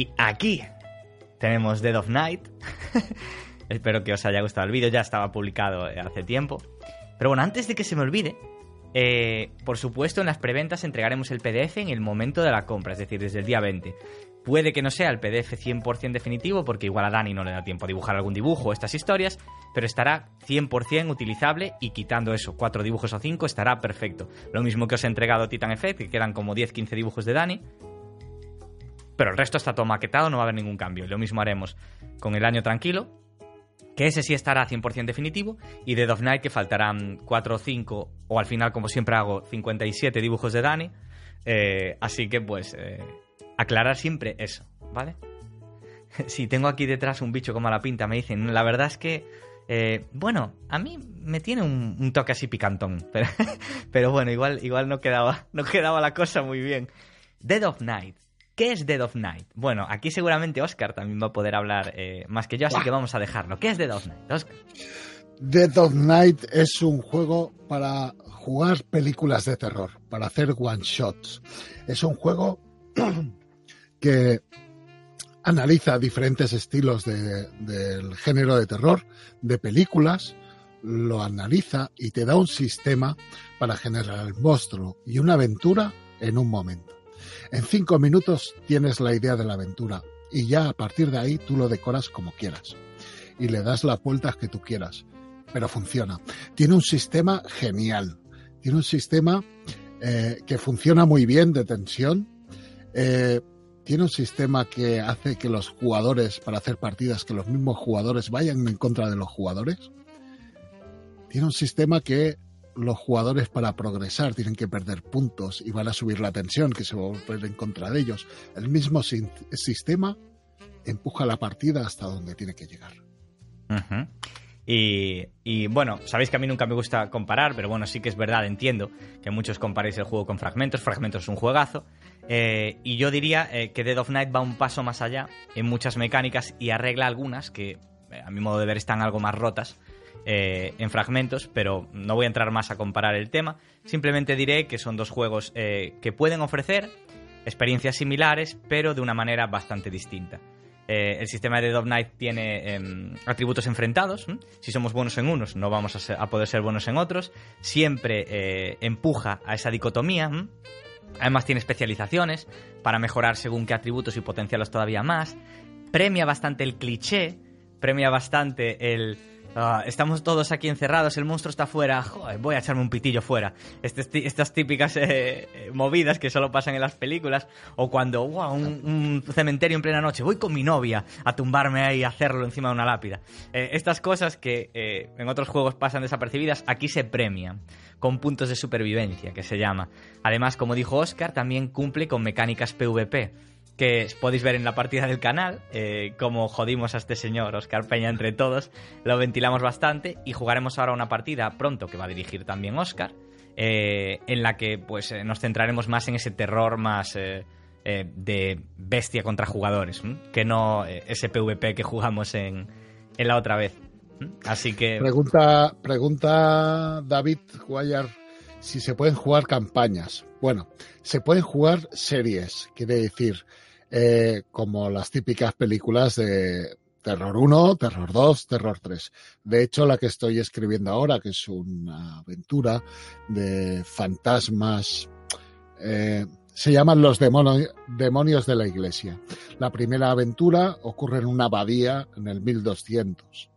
Y aquí tenemos Dead of Night. Espero que os haya gustado el vídeo, ya estaba publicado hace tiempo. Pero bueno, antes de que se me olvide, Eh, por supuesto, en las preventas entregaremos el PDF en el momento de la compra, es decir, desde el día 20. Puede que no sea el PDF 100% definitivo, porque igual a Dani no le da tiempo a dibujar algún dibujo o estas historias, pero estará 100% utilizable y quitando eso, cuatro dibujos o cinco, estará perfecto. Lo mismo que os he entregado Titan Effect, que quedan como 10-15 dibujos de Dani, pero el resto está todo maquetado, no va a haber ningún cambio. Lo mismo haremos con el año tranquilo, que ese sí estará 100% definitivo, y de of Night que faltarán 4 o 5, o al final, como siempre hago, 57 dibujos de Dani. Eh, así que pues eh, aclarar siempre eso, ¿vale? si tengo aquí detrás un bicho como a la pinta, me dicen, la verdad es que, eh, bueno, a mí me tiene un, toque así picantón, pero, pero, bueno, igual, igual no, quedaba, no quedaba la cosa muy bien. Dead of Night. ¿Qué es Dead of Night? Bueno, aquí seguramente Oscar también va a poder hablar eh, más que yo, así que vamos a dejarlo. ¿Qué es Dead of Night, Oscar? Dead of Night es un juego para jugar películas de terror, para hacer one shots. Es un juego que analiza diferentes estilos del género de terror, de películas, lo analiza y te da un sistema para generar el monstruo y una aventura en un momento. En cinco minutos tienes la idea de la aventura y ya a partir de ahí tú lo decoras como quieras y le das las vueltas que tú quieras, pero funciona. Tiene un sistema genial, tiene un sistema eh, que funciona muy bien de tensión. Eh, tiene un sistema que hace que los jugadores, para hacer partidas, que los mismos jugadores vayan en contra de los jugadores. Tiene un sistema que los jugadores para progresar tienen que perder puntos y van a subir la tensión que se va a volver en contra de ellos. El mismo sistema empuja la partida hasta donde tiene que llegar. y, bueno, sabéis que a mí nunca me gusta comparar, pero bueno, sí que es verdad, entiendo que muchos comparéis el juego con Fragmentos. Fragmentos es un juegazo. Eh, y yo diría eh, que Dead of Night va un paso más allá en muchas mecánicas y arregla algunas que, eh, a mi modo de ver, están algo más rotas en fragmentos, pero no voy a entrar más a comparar el tema. Simplemente diré que son dos juegos que pueden ofrecer experiencias similares, pero de una manera bastante distinta. el sistema de Dead of Night tiene em, atributos enfrentados. Si somos buenos en unos, no vamos a, poder ser buenos en otros. Siempre empuja a esa dicotomía. Además tiene especializaciones para mejorar según qué atributos y potenciarlos todavía más. Premia bastante el cliché, premia bastante el... Ah, estamos todos aquí encerrados, el monstruo está fuera, voy a echarme un pitillo fuera. Este estas típicas eh, eh, movidas que solo pasan en las películas. O cuando, un, cementerio en plena noche, voy con mi novia a tumbarme ahí y hacerlo encima de una lápida. Eh, estas cosas que en otros juegos pasan desapercibidas, aquí se premian con puntos de supervivencia, que se llama. Además, como dijo Oscar, también cumple con mecánicas PvP, que podéis ver en la partida del canal, eh, como jodimos a este señor Oscar Peña entre todos, lo ventilamos bastante y jugaremos ahora una partida pronto que va a dirigir también Oscar, eh, en la que pues eh, nos centraremos más en ese terror más... de bestia contra jugadores, que no ese PvP que jugamos en, en la otra vez. Así que. Pregunta, pregunta David Guayar si se pueden jugar campañas. Bueno, se pueden jugar series, quiere decir, eh, como las típicas películas de Terror 1, Terror 2, Terror 3. De hecho, la que estoy escribiendo ahora, que es una aventura de fantasmas, eh, se llaman Los demonios de la Iglesia. La primera aventura ocurre en una abadía en el 1200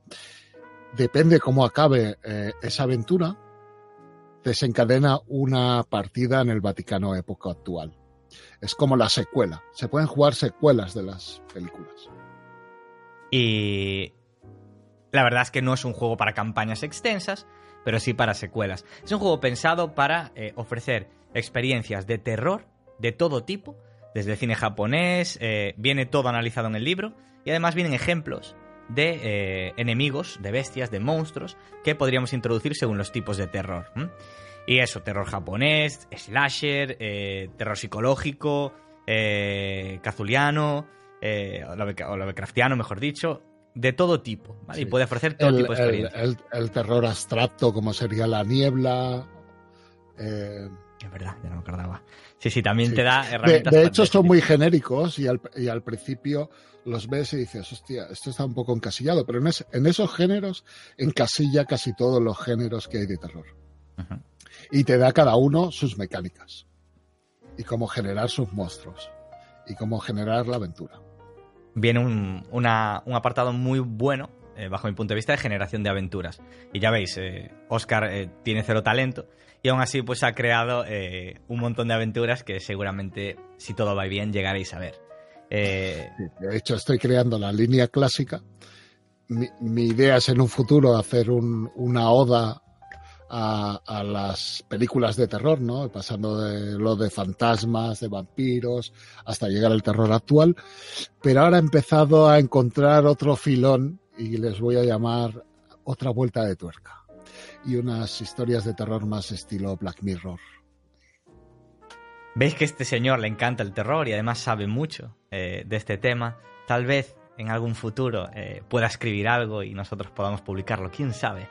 depende cómo acabe eh, esa aventura, desencadena una partida en el Vaticano época actual. Es como la secuela. Se pueden jugar secuelas de las películas. Y la verdad es que no es un juego para campañas extensas, pero sí para secuelas. Es un juego pensado para eh, ofrecer experiencias de terror de todo tipo, desde el cine japonés, eh, viene todo analizado en el libro, y además vienen ejemplos de eh, enemigos, de bestias, de monstruos que podríamos introducir según los tipos de terror. Y eso, terror japonés, slasher, eh, terror psicológico, eh, cazuliano, eh, o Lovecraftiano, mejor dicho, de todo tipo, Y puede ofrecer todo tipo de experiencias. El, terror abstracto, como sería la niebla. Es verdad, ya no me acordaba. Sí, sí, también te da herramientas. De, hecho, son muy genéricos y al, y al principio los ves y dices, hostia, esto está un poco encasillado, pero en, esos géneros encasilla casi todos los géneros que hay de terror. Y te da cada uno sus mecánicas. Y cómo generar sus monstruos. Y cómo generar la aventura. Viene un, una- un apartado muy bueno, eh, bajo mi punto de vista, de generación de aventuras. Y ya veis, eh, Oscar eh, tiene cero talento. Y aún así, pues ha creado eh, un montón de aventuras que seguramente, si todo va bien, llegaréis a ver. Eh, De hecho, estoy creando la línea clásica. Mi, idea es en un futuro hacer un- una oda a, a las películas de terror, ¿no? Pasando de lo de fantasmas, de vampiros, hasta llegar al terror actual. Pero ahora he empezado a encontrar otro filón y les voy a llamar otra vuelta de tuerca. Y unas historias de terror más estilo Black Mirror. Veis que este señor le encanta el terror y además sabe mucho eh, de este tema. Tal vez en algún futuro eh, pueda escribir algo y nosotros podamos publicarlo, quién sabe.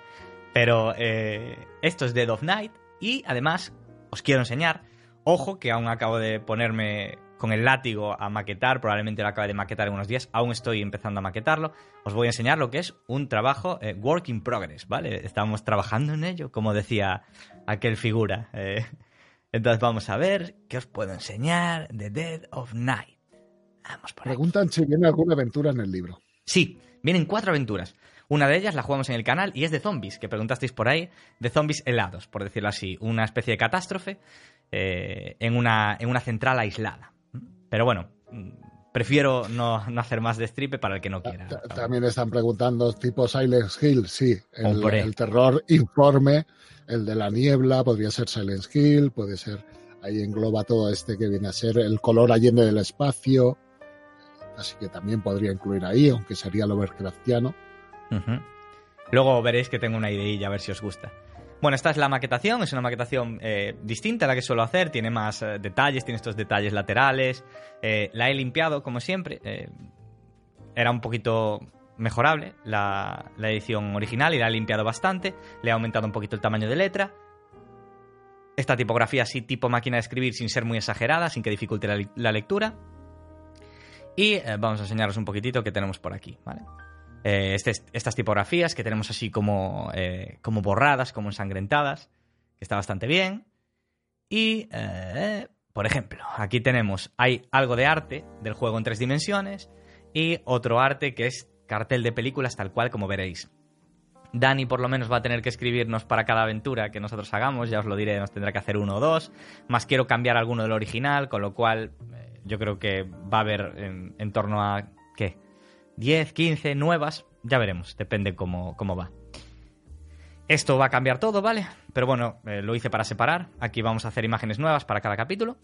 Pero eh, esto es Dead of Night y además os quiero enseñar, ojo que aún acabo de ponerme con el látigo a maquetar, probablemente lo acabe de maquetar en unos días, aún estoy empezando a maquetarlo. Os voy a enseñar lo que es un trabajo eh, work in progress, ¿vale? Estamos trabajando en ello, como decía aquel figura. eh. Entonces vamos a ver qué os puedo enseñar de Dead of Night. Vamos por aquí. Preguntan si viene alguna aventura en el libro. Sí, vienen cuatro aventuras. Una de ellas la jugamos en el canal y es de zombies, que preguntasteis por ahí, de zombies helados, por decirlo así. Una especie de catástrofe eh, en, una, en una central aislada. Pero bueno, prefiero no, no hacer más de stripe para el que no quiera. Ta- También están preguntando tipo Silent Hill, sí, el, el terror informe, el de la niebla, podría ser Silent Hill, puede ser, ahí engloba todo este que viene a ser el color allende del espacio, así que también podría incluir ahí, aunque sería Lovecraftiano. Ujú. Luego veréis que tengo una ideilla a ver si os gusta. Bueno, esta es la maquetación, es una maquetación eh, distinta a la que suelo hacer, tiene más eh, detalles, tiene estos detalles laterales. eh, la he limpiado, como siempre. era un poquito mejorable la, edición original y la he limpiado bastante. Le he aumentado un poquito el tamaño de letra. Esta tipografía así tipo máquina de escribir sin ser muy exagerada, sin que dificulte la, la lectura. Y vamos a enseñaros un poquitito que tenemos por aquí, ¿vale? Eh, este- estas tipografías que tenemos así como, eh, como borradas, como ensangrentadas, que está bastante bien. Y, eh, por ejemplo, aquí tenemos, hay algo de arte del juego en tres dimensiones y otro arte que es cartel de películas tal cual como veréis. Dani por lo menos va a tener que escribirnos para cada aventura que nosotros hagamos, ya os lo diré, nos tendrá que hacer uno o dos, más quiero cambiar alguno del original, con lo cual eh, yo creo que va a haber en, en torno a, ¿qué? 10, 15 nuevas, ya veremos, depende cómo, cómo va. Esto va a cambiar todo, ¿vale? Pero bueno, eh, lo hice para separar. Aquí vamos a hacer imágenes nuevas para cada capítulo.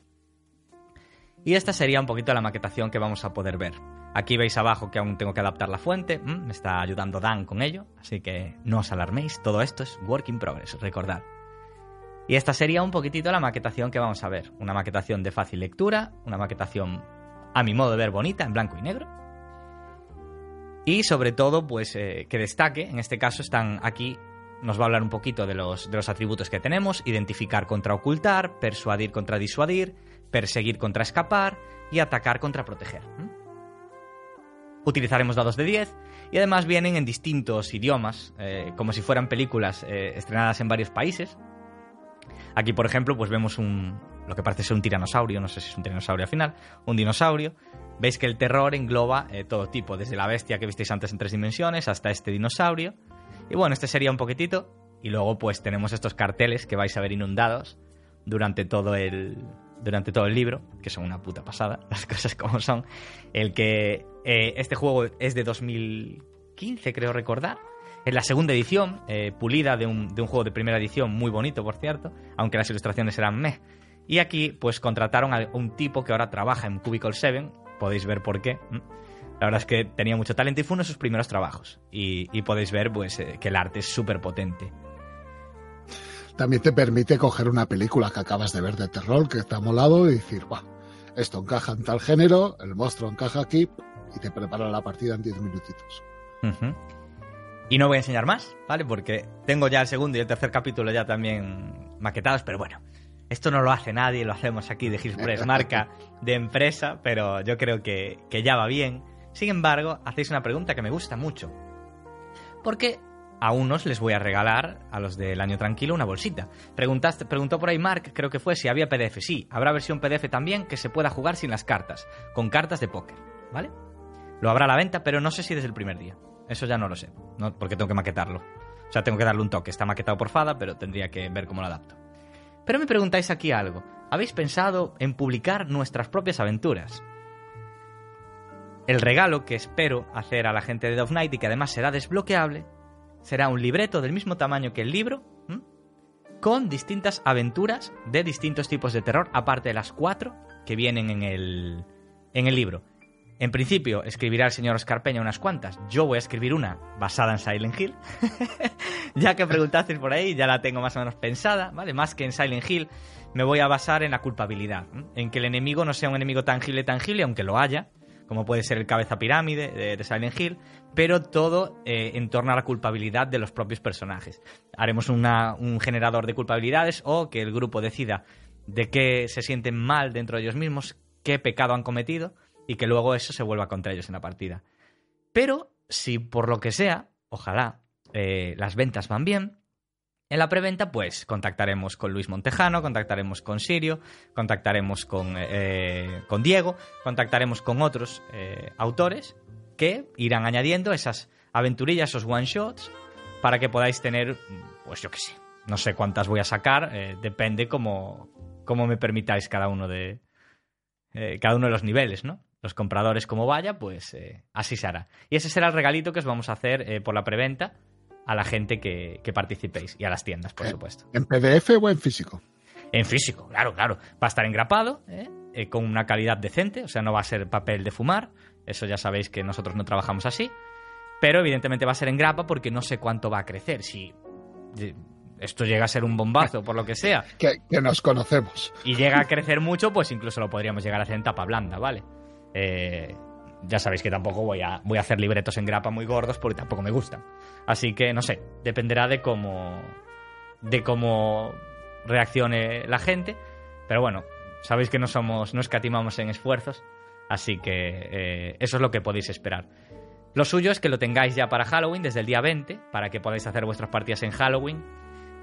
Y esta sería un poquito la maquetación que vamos a poder ver. Aquí veis abajo que aún tengo que adaptar la fuente. Mm, me está ayudando Dan con ello. Así que no os alarméis. Todo esto es work in progress, recordad. Y esta sería un poquitito la maquetación que vamos a ver. Una maquetación de fácil lectura. Una maquetación, a mi modo de ver, bonita, en blanco y negro. Y sobre todo, pues eh, que destaque, en este caso están aquí, nos va a hablar un poquito de los, de los atributos que tenemos, identificar contra ocultar, persuadir contra disuadir, perseguir contra escapar y atacar contra proteger. Utilizaremos dados de 10 y además vienen en distintos idiomas, eh, como si fueran películas eh, estrenadas en varios países. Aquí, por ejemplo, pues vemos un, lo que parece ser un tiranosaurio, no sé si es un tiranosaurio al final, un dinosaurio. Veis que el terror engloba eh, todo tipo, desde la bestia que visteis antes en tres dimensiones hasta este dinosaurio. Y bueno, este sería un poquitito. Y luego pues tenemos estos carteles que vais a ver inundados durante todo el, durante todo el libro, que son una puta pasada, las cosas como son. El que eh, este juego es de 2015, creo recordar. Es la segunda edición, eh, pulida de un, de un juego de primera edición, muy bonito, por cierto, aunque las ilustraciones eran meh. Y aquí, pues contrataron a un tipo que ahora trabaja en Cubicle 7, podéis ver por qué. La verdad es que tenía mucho talento y fue uno de sus primeros trabajos. Y, y podéis ver, pues, eh, que el arte es súper potente. También te permite coger una película que acabas de ver de terror, que está molado, y decir, va, esto encaja en tal género, el monstruo encaja aquí, y te prepara la partida en 10 minutitos. Y no voy a enseñar más, ¿vale? Porque tengo ya el segundo y el tercer capítulo ya también maquetados, pero bueno, esto no lo hace nadie, lo hacemos aquí de Gilspress, marca de empresa, pero yo creo que, que ya va bien. Sin embargo, hacéis una pregunta que me gusta mucho. Porque a unos les voy a regalar, a los del año tranquilo, una bolsita. Preguntaste, preguntó por ahí Mark, creo que fue, si había PDF. Sí, habrá versión PDF también que se pueda jugar sin las cartas, con cartas de póker, ¿vale? Lo habrá a la venta, pero no sé si desde el primer día. Eso ya no lo sé, ¿no? porque tengo que maquetarlo. O sea, tengo que darle un toque. Está maquetado por Fada, pero tendría que ver cómo lo adapto. Pero me preguntáis aquí algo. ¿Habéis pensado en publicar nuestras propias aventuras? El regalo que espero hacer a la gente de Dove Night y que además será desbloqueable será un libreto del mismo tamaño que el libro, con distintas aventuras de distintos tipos de terror, aparte de las cuatro que vienen en el, en el libro. En principio, escribirá el señor Oscar Peña unas cuantas. Yo voy a escribir una basada en Silent Hill. ya que preguntasteis por ahí, ya la tengo más o menos pensada, ¿vale? Más que en Silent Hill, me voy a basar en la culpabilidad. En que el enemigo no sea un enemigo tangible, tangible, aunque lo haya, como puede ser el cabeza pirámide de, Silent Hill, pero todo eh, en torno a la culpabilidad de los propios personajes. Haremos un generador de culpabilidades o que el grupo decida de qué se sienten mal dentro de ellos mismos, qué pecado han cometido y que luego eso se vuelva contra ellos en la partida. Pero si por lo que sea, ojalá eh, las ventas van bien, en la preventa, pues contactaremos con Luis Montejano, contactaremos con Sirio, contactaremos con, eh, con Diego, contactaremos con otros eh, autores que irán añadiendo esas aventurillas, esos one shots, para que podáis tener, pues yo qué sé, no sé cuántas voy a sacar, eh, depende cómo, cómo, me permitáis cada uno de cada uno de los niveles, ¿no? Los compradores como vaya, pues así se hará. Y ese será el regalito que os vamos a hacer por la preventa a la gente que, participéis y a las tiendas, por supuesto. ¿En PDF o en físico? En físico, claro, claro. Va a estar engrapado, ¿eh? Eh, con una calidad decente, o sea, no va a ser papel de fumar, eso ya sabéis que nosotros no trabajamos así, pero evidentemente va a ser en grapa porque no sé cuánto va a crecer. Si esto llega a ser un bombazo, por lo que sea. Que, que, nos conocemos. Y llega a crecer mucho, pues incluso lo podríamos llegar a hacer en tapa blanda, ¿vale? Eh, ya sabéis que tampoco voy a, voy a hacer libretos en grapa muy gordos porque tampoco me gustan. Así que no sé, dependerá de cómo de cómo reaccione la gente, pero bueno, sabéis que no somos no escatimamos en esfuerzos, así que eh, eso es lo que podéis esperar. Lo suyo es que lo tengáis ya para Halloween desde el día 20, para que podáis hacer vuestras partidas en Halloween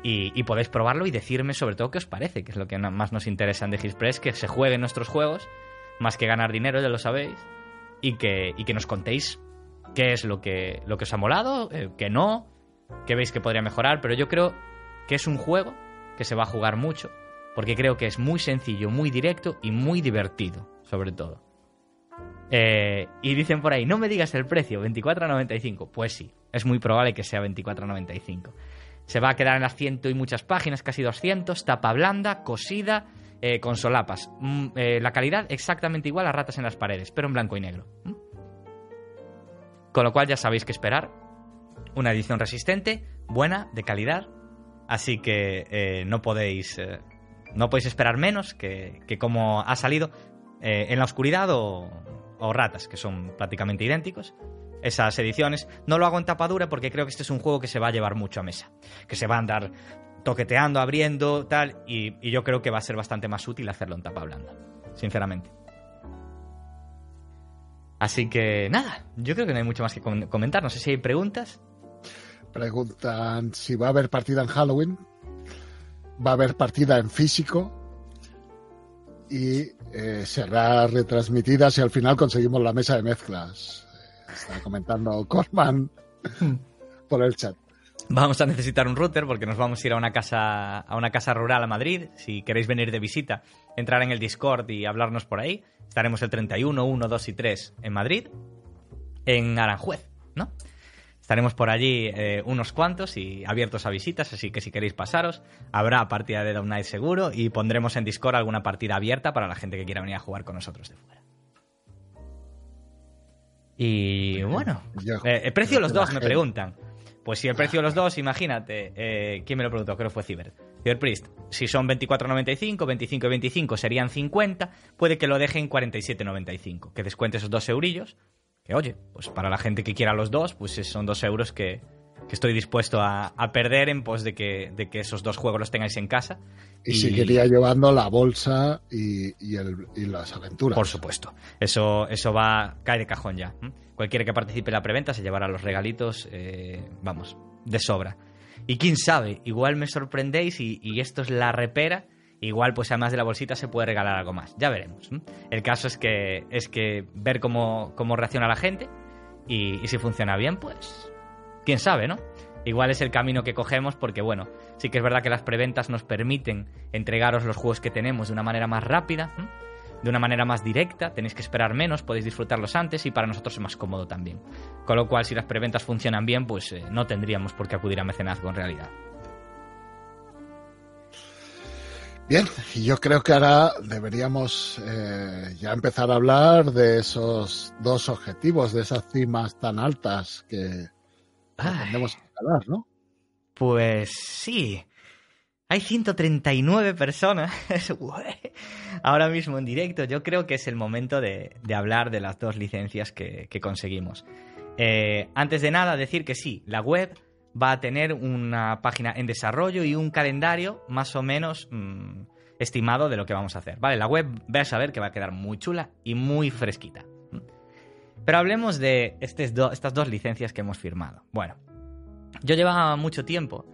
y, podéis probarlo y decirme sobre todo qué os parece, que es lo que más nos interesa en The Press, que se jueguen nuestros juegos, más que ganar dinero, ya lo sabéis y que, y que nos contéis qué es lo que, lo que os ha molado, eh, qué no, qué veis que podría mejorar, pero yo creo que es un juego que se va a jugar mucho, porque creo que es muy sencillo, muy directo y muy divertido, sobre todo. Eh, y dicen por ahí, no me digas el precio, 24.95. Pues sí, es muy probable que sea 24.95. Se va a quedar en las ciento y muchas páginas, casi 200, tapa blanda, cosida, eh, con solapas. Mm, eh, la calidad exactamente igual a ratas en las paredes, pero en blanco y negro. Con lo cual ya sabéis que esperar. Una edición resistente, buena, de calidad. Así que eh, no podéis. no podéis esperar menos que, como ha salido en la oscuridad o, o ratas, que son prácticamente idénticos esas ediciones. No lo hago en tapadura porque creo que este es un juego que se va a llevar mucho a mesa. Que se va a andar toqueteando, abriendo, tal, y, yo creo que va a ser bastante más útil hacerlo en tapa blanda, sinceramente. Así que nada, yo creo que no hay mucho más que comentar. No sé si hay preguntas. Preguntan si va a haber partida en Halloween, va a haber partida en físico y eh, será retransmitida si al final conseguimos la mesa de mezclas. está comentando Corman por el chat. Vamos a necesitar un router porque nos vamos a ir a una casa a una casa rural a Madrid. Si queréis venir de visita, entrar en el Discord y hablarnos por ahí. Estaremos el 31, 1, 2 y 3 en Madrid, en Aranjuez, ¿no? Estaremos por allí eh, unos cuantos y abiertos a visitas, así que si queréis pasaros, habrá partida de Down Night seguro y pondremos en Discord alguna partida abierta para la gente que quiera venir a jugar con nosotros de fuera. Y bueno, eh, el precio los dos me preguntan. Pues si el precio de los dos, imagínate, eh, ¿quién me lo preguntó? Creo que fue Ciber. Priest, si son 24.95, 25 y 25 serían 50, puede que lo deje en 47.95, que descuente esos dos eurillos, que oye, pues para la gente que quiera los dos, pues son dos euros que, estoy dispuesto a, perder en pos de que, de que esos dos juegos los tengáis en casa. Y, seguiría llevando la bolsa y, las aventuras. Por supuesto, eso, eso va, cae de cajón ya. Cualquiera que participe en la preventa se llevará los regalitos, eh, vamos, de sobra. Y quién sabe, igual me sorprendéis y, esto es la repera. Igual, pues además de la bolsita se puede regalar algo más. Ya veremos. El caso es que, es que ver cómo, cómo reacciona la gente y, y si funciona bien, pues quién sabe, ¿no? Igual es el camino que cogemos porque, bueno, sí que es verdad que las preventas nos permiten entregaros los juegos que tenemos de una manera más rápida, de una manera más directa, tenéis que esperar menos, podéis disfrutarlos antes y para nosotros es más cómodo también. Con lo cual, si las preventas funcionan bien, pues eh, no tendríamos por qué acudir a mecenazgo en realidad. Bien, y yo creo que ahora deberíamos eh, ya empezar a hablar de esos dos objetivos, de esas cimas tan altas que, Tenemos ¿no? Pues sí. Hay 139 personas ahora mismo en directo. Yo creo que es el momento de, hablar de las dos licencias que, conseguimos. Eh, antes de nada, decir que sí, la web va a tener una página en desarrollo y un calendario más o menos mm, estimado de lo que vamos a hacer. Vale, la web vais a ver que va a quedar muy chula y muy fresquita. Pero hablemos de estas dos licencias que hemos firmado. Bueno, yo llevaba mucho tiempo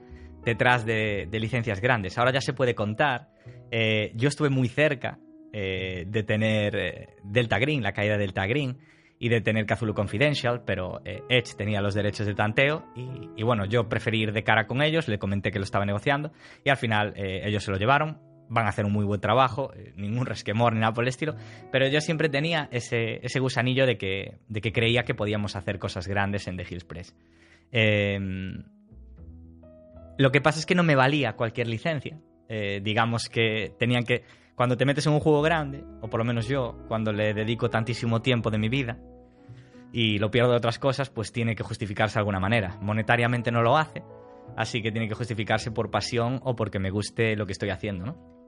detrás de, licencias grandes. Ahora ya se puede contar. Eh, yo estuve muy cerca eh, de tener eh, Delta Green, la caída de Delta Green, y de tener Kazulu Confidential, pero Edge tenía los derechos de tanteo y, bueno, yo preferí ir de cara con ellos, le comenté que lo estaba negociando y al final ellos se lo llevaron van a hacer un muy buen trabajo, eh, ningún resquemor ni nada por el estilo, pero yo siempre tenía ese, ese gusanillo de que, de que creía que podíamos hacer cosas grandes en The Hills Press. Em, lo que pasa es que no me valía cualquier licencia. Eh, digamos que tenían que. Cuando te metes en un juego grande, o por lo menos yo, cuando le dedico tantísimo tiempo de mi vida y lo pierdo de otras cosas, pues tiene que justificarse de alguna manera. Monetariamente no lo hace, así que tiene que justificarse por pasión o porque me guste lo que estoy haciendo, ¿no?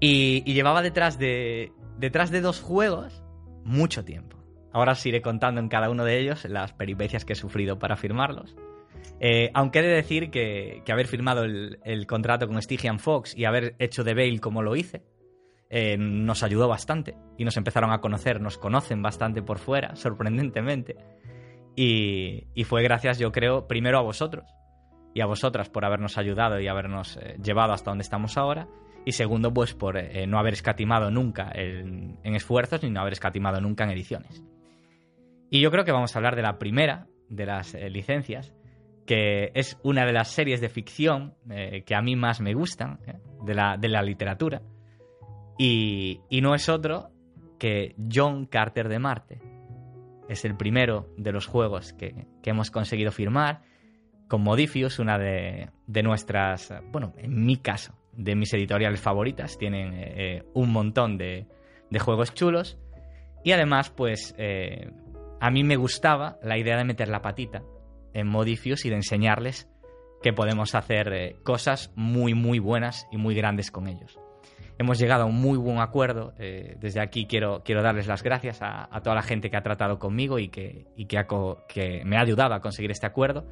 Y, llevaba detrás de, detrás de dos juegos mucho tiempo. Ahora os iré contando en cada uno de ellos las peripecias que he sufrido para firmarlos. Eh, aunque he de decir que, haber firmado el, contrato con Stygian Fox y haber hecho de Bale como lo hice, eh, nos ayudó bastante y nos empezaron a conocer, nos conocen bastante por fuera, sorprendentemente. Y, fue gracias, yo creo, primero a vosotros y a vosotras por habernos ayudado y habernos eh, llevado hasta donde estamos ahora y segundo, pues por eh, no haber escatimado nunca en, esfuerzos ni no haber escatimado nunca en ediciones. Y yo creo que vamos a hablar de la primera de las eh, licencias, que es una de las series de ficción eh, que a mí más me gustan de la, de, la, literatura. Y, y no es otro que John Carter de Marte. Es el primero de los juegos que, que hemos conseguido firmar con Modifius, una de, de nuestras, bueno, en mi caso, de mis editoriales favoritas. Tienen eh, un montón de, juegos chulos. Y además, pues, eh, a mí me gustaba la idea de meter la patita en Modifius y de enseñarles que podemos hacer eh, cosas muy, muy buenas y muy grandes con ellos. Hemos llegado a un muy buen acuerdo. desde aquí quiero, quiero darles las gracias a, toda la gente que ha tratado conmigo y, que, y que me ha ayudado a conseguir este acuerdo.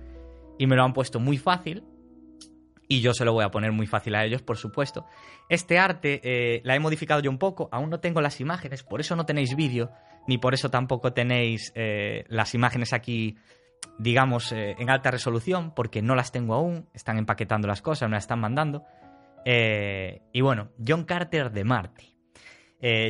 Y me lo han puesto muy fácil y yo se lo voy a poner muy fácil a ellos, por supuesto. Este arte eh, la he modificado yo un poco, aún no tengo las imágenes, por eso no tenéis vídeo, ni por eso tampoco tenéis eh, las imágenes aquí, digamos, eh, en alta resolución, porque no las tengo aún, están empaquetando las cosas, me las están mandando. y bueno, John Carter de Marte.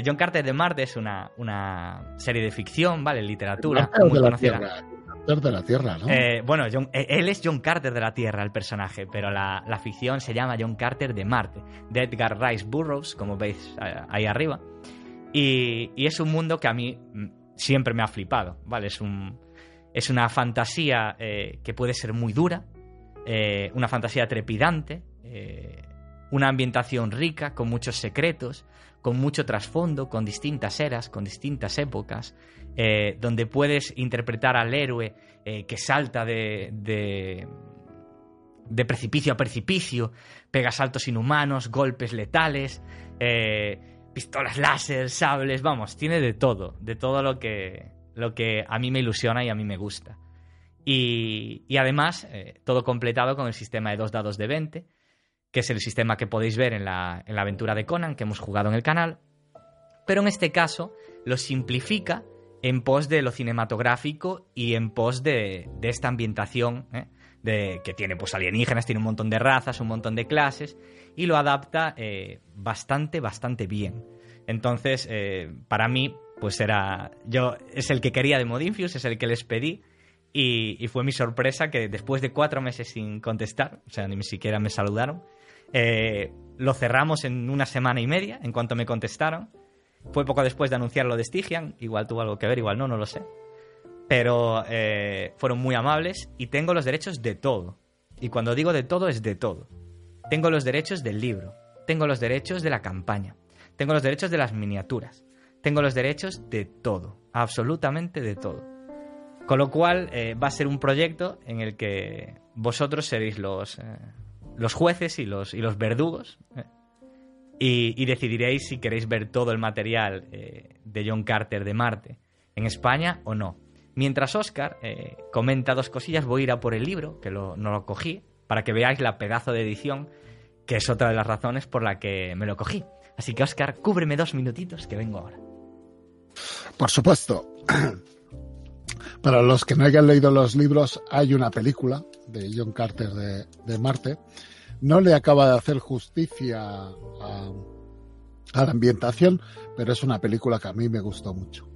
John Carter de Marte es una, una serie de ficción, ¿vale? Literatura, muy conocida de la Tierra, ¿no? Eh, bueno, eh, él es John Carter de la Tierra, el personaje, pero la, ficción se llama John Carter de Marte, de Edgar Rice Burroughs, como veis eh, ahí arriba. Y, es un mundo que a mí mm, siempre me ha flipado, ¿vale? Es, un, es una fantasía que puede ser muy dura, una fantasía trepidante, una ambientación rica, con muchos secretos, con mucho trasfondo, con distintas eras, con distintas épocas, eh, donde puedes interpretar al héroe eh, que salta de, de, precipicio a precipicio, pega saltos inhumanos, golpes letales, eh, pistolas láser, sables, vamos, tiene de todo, de todo lo que, lo que a mí me ilusiona y a mí me gusta. Y, y además, todo completado con el sistema de dos dados de 20, que es el sistema que podéis ver en la, aventura de Conan que hemos jugado en el canal, pero en este caso lo simplifica en pos de lo cinematográfico y en pos de, esta ambientación ¿eh? de, que tiene pues alienígenas, tiene un montón de razas, un montón de clases, y lo adapta eh, bastante, bastante bien. Entonces, eh, para mí, pues era. Yo es el que quería de Modinfius, es el que les pedí. Y, fue mi sorpresa que después de cuatro meses sin contestar, o sea, ni siquiera me saludaron, lo cerramos en una semana y media, en cuanto me contestaron. Fue poco después de anunciar lo de Stygian, igual tuvo algo que ver, igual no, no lo sé. Pero eh, fueron muy amables y tengo los derechos de todo. Y cuando digo de todo, es de todo. Tengo los derechos del libro, tengo los derechos de la campaña, tengo los derechos de las miniaturas, tengo los derechos de todo, absolutamente de todo. Con lo cual eh, va a ser un proyecto en el que vosotros seréis los, eh, los jueces y los, y los verdugos eh, y, decidiréis si queréis ver todo el material de John Carter de Marte en España o no. Mientras Oscar comenta dos cosillas, voy a ir a por el libro, que no lo cogí, para que veáis la pedazo de edición, que es otra de las razones por la que me lo cogí. Así que Oscar, cúbreme dos minutitos que vengo ahora. Por supuesto. Para los que no hayan leído los libros, hay una película de John Carter de, Marte. No le acaba de hacer justicia a, la ambientación, pero es una película que a mí me gustó mucho.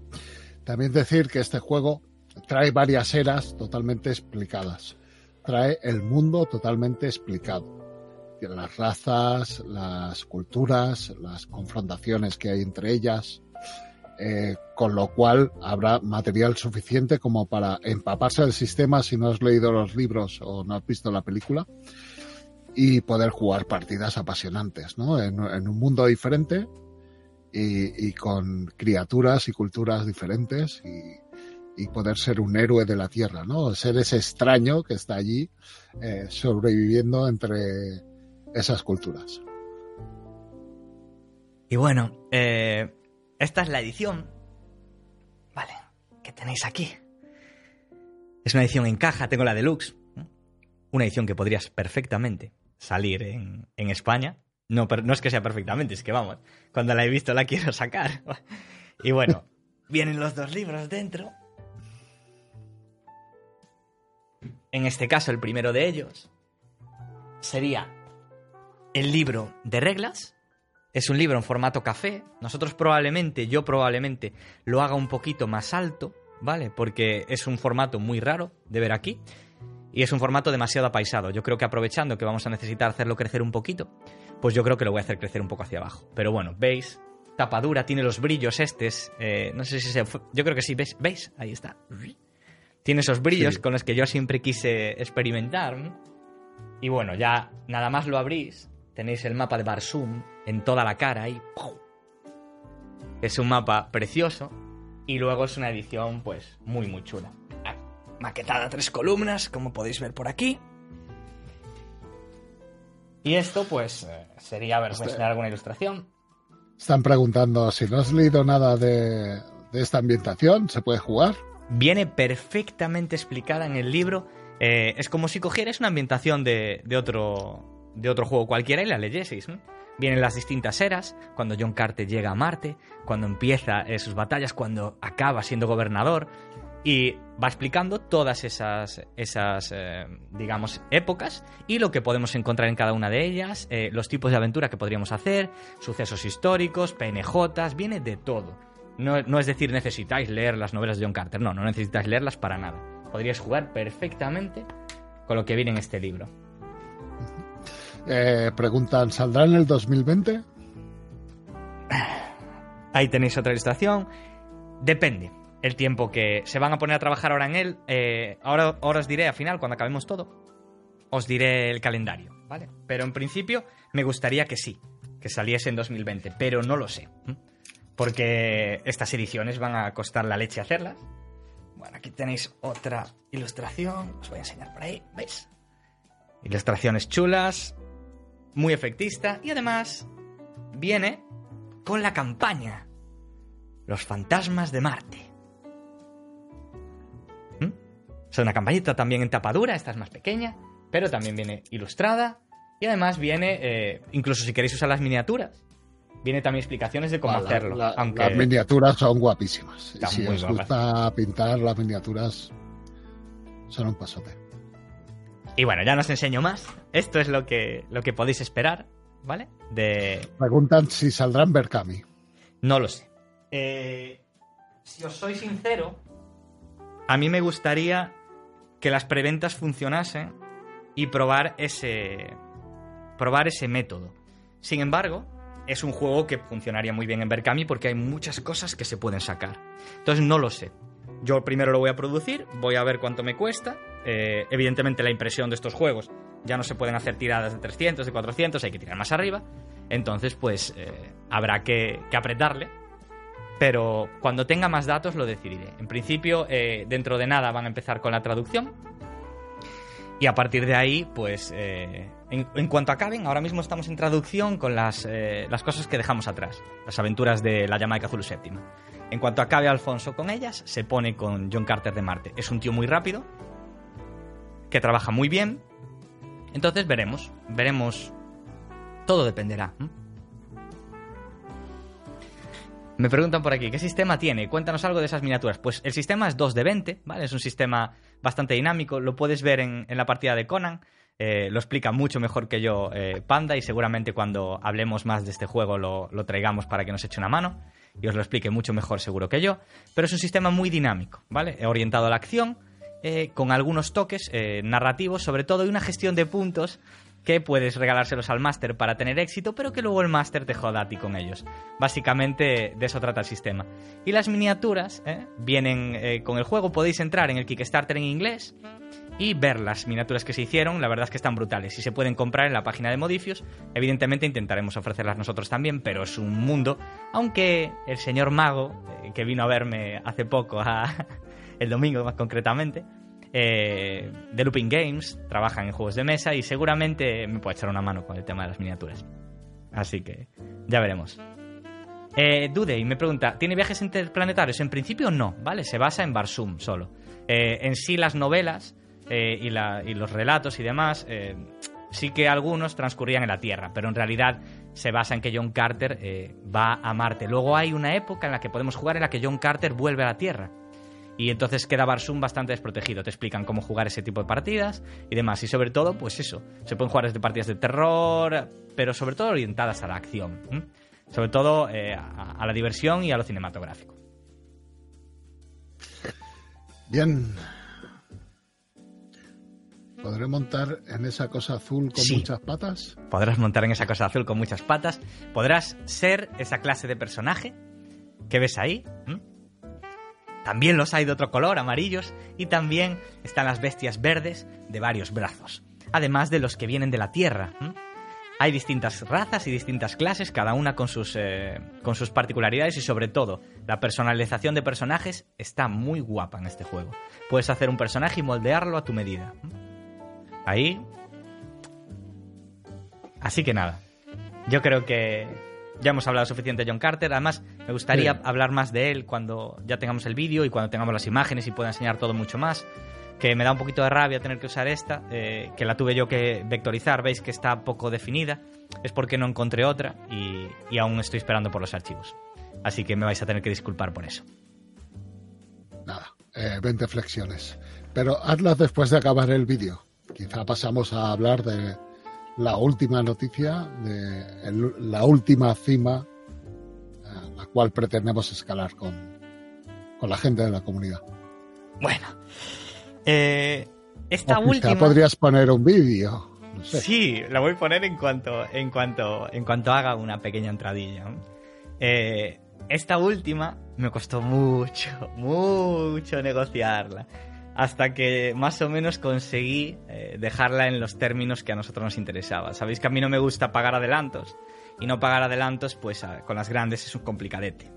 También decir que este juego trae varias eras totalmente explicadas. Trae el mundo totalmente explicado. Las razas, las culturas, las confrontaciones que hay entre ellas, eh, con lo cual habrá material suficiente como para empaparse del sistema si no has leído los libros o no has visto la película y poder jugar partidas apasionantes, ¿no? En, un mundo diferente y, con criaturas y culturas diferentes y, poder ser un héroe de la Tierra, ¿no? Ser ese extraño que está allí eh, sobreviviendo entre esas culturas. Y bueno, eh, esta es la edición. Vale, que tenéis aquí. Es una edición en caja, tengo la deluxe. Una edición que podrías perfectamente salir en, España. No, no es que sea perfectamente, es que vamos, cuando la he visto la quiero sacar. Y bueno, vienen los dos libros dentro. En este caso, el primero de ellos sería el libro de reglas, es un libro en formato café. Nosotros probablemente, yo probablemente, lo haga un poquito más alto, ¿vale? Porque es un formato muy raro de ver aquí. Y es un formato demasiado apaisado. Yo creo que aprovechando que vamos a necesitar hacerlo crecer un poquito, pues yo creo que lo voy a hacer crecer un poco hacia abajo. Pero bueno, veis, tapadura, tiene los brillos estos. Eh, no sé si se... Yo creo que sí, ¿veis? ¿Veis? Ahí está. Tiene esos brillos con los que yo siempre quise experimentar. Y bueno, ya nada más lo abrís, tenéis el mapa de Barsum en toda la cara y Es un mapa precioso y luego es una edición pues muy muy chula. Maquetada tres columnas, como podéis ver por aquí. Y esto pues eh, sería, a ver, voy a alguna ilustración. Están preguntando si no has leído nada de, esta ambientación, ¿se puede jugar? Viene perfectamente explicada en el libro. Eh, es como si cogieras una ambientación de, de, otro, de otro juego cualquiera y la leyeseis. Vienen las distintas eras, cuando John Carter llega a Marte, cuando empieza eh, sus batallas, cuando acaba siendo gobernador, y va explicando todas esas, esas eh, digamos, épocas y lo que podemos encontrar en cada una de ellas, eh, los tipos de aventura que podríamos hacer, sucesos históricos, PNJs, viene de todo. No, no, es decir, necesitáis leer las novelas de John Carter, no, no necesitáis leerlas para nada. Podríais jugar perfectamente con lo que viene en este libro. Eh, preguntan, ¿saldrá en el 2020? Ahí tenéis otra ilustración. Depende el tiempo que se van a poner a trabajar ahora en él. Eh, ahora, ahora os diré, al final, cuando acabemos todo, os diré el calendario, ¿vale? Pero en principio me gustaría que sí, que saliese en 2020, pero no lo sé. Porque estas ediciones van a costar la leche hacerlas. Bueno, aquí tenéis otra ilustración. Os voy a enseñar por ahí, ¿veis? Ilustraciones chulas, muy efectista y además viene con la campaña Los fantasmas de Marte. Es una campañita también en tapadura, esta es más pequeña, pero también viene ilustrada y además viene, eh, incluso si queréis usar las miniaturas, viene también explicaciones de cómo hacerlo. aunque... Las miniaturas son guapísimas. si os gusta pintar las miniaturas, son un pasote. Y bueno, ya no os enseño más. Esto es lo que, lo que podéis esperar, ¿vale? De... Preguntan si saldrán Berkami. No lo sé. Eh, si os soy sincero, a mí me gustaría que las preventas funcionasen y probar ese, probar ese método. Sin embargo, es un juego que funcionaría muy bien en Berkami porque hay muchas cosas que se pueden sacar. Entonces no lo sé. Yo primero lo voy a producir, voy a ver cuánto me cuesta. Eh, evidentemente la impresión de estos juegos ya no se pueden hacer tiradas de 300, de 400, hay que tirar más arriba. Entonces pues eh, habrá que, apretarle. Pero cuando tenga más datos lo decidiré. En principio, eh, dentro de nada van a empezar con la traducción. Y a partir de ahí, pues, eh, en, cuanto acaben, ahora mismo estamos en traducción con las, eh, las cosas que dejamos atrás, las aventuras de la Jamaica Zulu VII. En cuanto acabe Alfonso con ellas, se pone con John Carter de Marte. Es un tío muy rápido, que trabaja muy bien. Entonces veremos, veremos. Todo dependerá. Me preguntan por aquí, ¿qué sistema tiene? Cuéntanos algo de esas miniaturas. Pues el sistema es 2 de 20, ¿vale? Es un sistema bastante dinámico, lo puedes ver en, la partida de Conan. Eh, lo explica mucho mejor que yo eh, Panda y seguramente cuando hablemos más de este juego lo, traigamos para que nos eche una mano y os lo explique mucho mejor seguro que yo. Pero es un sistema muy dinámico, ¿vale? Orientado a la acción, eh, con algunos toques narrativos sobre todo y una gestión de puntos que puedes regalárselos al máster para tener éxito, pero que luego el máster te joda a ti con ellos. Básicamente de eso trata el sistema. Y las miniaturas ¿eh? vienen eh, con el juego, podéis entrar en el Kickstarter en inglés y ver las miniaturas que se hicieron, la verdad es que están brutales y se pueden comprar en la página de Modifius. Evidentemente intentaremos ofrecerlas nosotros también, pero es un mundo, aunque el señor mago, eh, que vino a verme hace poco, el domingo más concretamente, eh, de Looping Games, trabajan en juegos de mesa y seguramente me puede echar una mano con el tema de las miniaturas. Así que ya veremos. Eh, Dudey me pregunta, ¿tiene viajes interplanetarios? En principio no, ¿vale? Se basa en Barsum solo. Eh, en sí las novelas eh, y, los relatos y demás, sí que algunos transcurrían en la Tierra, pero en realidad se basa en que John Carter va a Marte. Luego hay una época en la que podemos jugar en la que John Carter vuelve a la Tierra. Y entonces queda Barsum bastante desprotegido. Te explican cómo jugar ese tipo de partidas y demás. Y sobre todo, pues eso. Se pueden jugar desde partidas de terror, pero sobre todo orientadas a la acción. Sobre todo eh, a, la diversión y a lo cinematográfico. Bien. ¿Podré montar en esa cosa azul con muchas patas? Podrás montar en esa cosa azul con muchas patas. Podrás ser esa clase de personaje que ves ahí. También los hay de otro color, amarillos, y también están las bestias verdes de varios brazos, además de los que vienen de la Tierra. Hay distintas razas y distintas clases, cada una con sus, eh, con sus particularidades y sobre todo la personalización de personajes está muy guapa en este juego. Puedes hacer un personaje y moldearlo a tu medida. Ahí... Así que nada, yo creo que, ya hemos hablado suficiente de John Carter. Además, me gustaría hablar más de él cuando ya tengamos el vídeo y cuando tengamos las imágenes y pueda enseñar todo mucho más. Que me da un poquito de rabia tener que usar esta, eh, que la tuve yo que vectorizar. Veis que está poco definida. Es porque no encontré otra y, aún estoy esperando por los archivos. Así que me vais a tener que disculpar por eso. Nada, 20 eh, flexiones. Pero hazlas después de acabar el vídeo. Quizá pasamos a hablar de, la última noticia de la última cima a la cual pretendemos escalar con, con la gente de la comunidad. Bueno, eh, esta última. podrías poner un vídeo. Sí, la voy a poner en cuanto, en cuanto, en cuanto haga una pequeña entradilla. Eh, esta última me costó mucho, mucho negociarla hasta que más o menos conseguí eh, dejarla en los términos que a nosotros nos interesaba. Sabéis que a mí no me gusta pagar adelantos y no pagar adelantos pues con las grandes es un complicadete.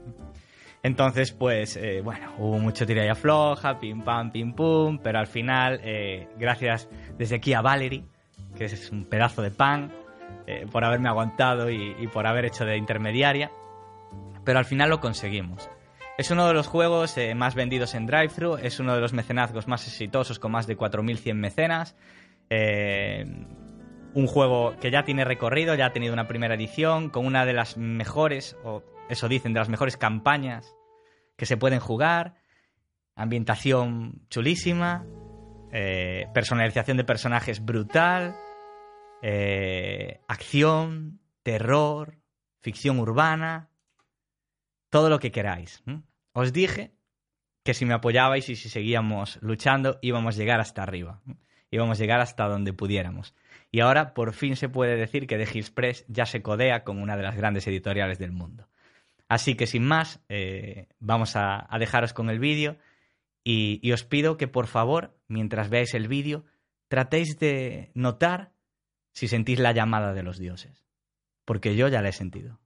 Entonces pues eh, bueno, hubo mucho tira y afloja, pim pam, pim pum, pero al final eh, gracias desde aquí a Valerie, que es un pedazo de pan, por haberme aguantado y por haber hecho de intermediaria, pero al final lo conseguimos. Es uno de los juegos eh, más vendidos en DriveThru, es uno de los mecenazgos más exitosos con más de 4.100 mecenas. Eh, un juego que ya tiene recorrido, ya ha tenido una primera edición, con una de las mejores, o eso dicen, de las mejores campañas que se pueden jugar. Ambientación chulísima. eh, personalización de personajes brutal, acción, terror, ficción urbana, todo lo que queráis. Os dije que si me apoyabais y si seguíamos luchando íbamos a llegar hasta arriba, íbamos a llegar hasta donde pudiéramos. Y ahora por fin se puede decir que The Hills Press ya se codea con una de las grandes editoriales del mundo. Así que sin más, eh, vamos a, dejaros con el vídeo y, y os pido que por favor, mientras veáis el vídeo, tratéis de notar si sentís la llamada de los dioses, porque yo ya la he sentido.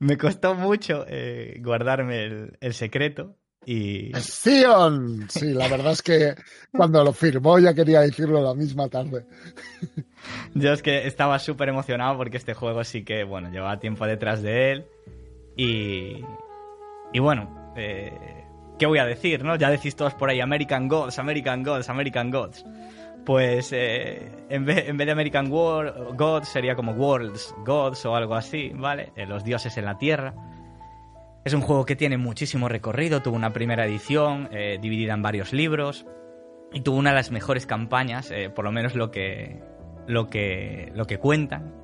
Me costó mucho eh, guardarme el, secreto y... ¡Sion! Sí, la verdad es que cuando lo firmó ya quería decirlo la misma tarde. Yo es que estaba súper emocionado porque este juego sí que, bueno, llevaba tiempo detrás de él y... Y bueno, eh, ¿qué voy a decir, no? Ya decís todos por ahí, American Gods, American Gods, American Gods pues eh, en, vez, de American World, Gods sería como Worlds Gods o algo así, ¿vale? Eh, los dioses en la tierra. Es un juego que tiene muchísimo recorrido, tuvo una primera edición eh, dividida en varios libros y tuvo una de las mejores campañas, por lo menos lo que, lo que, lo que cuentan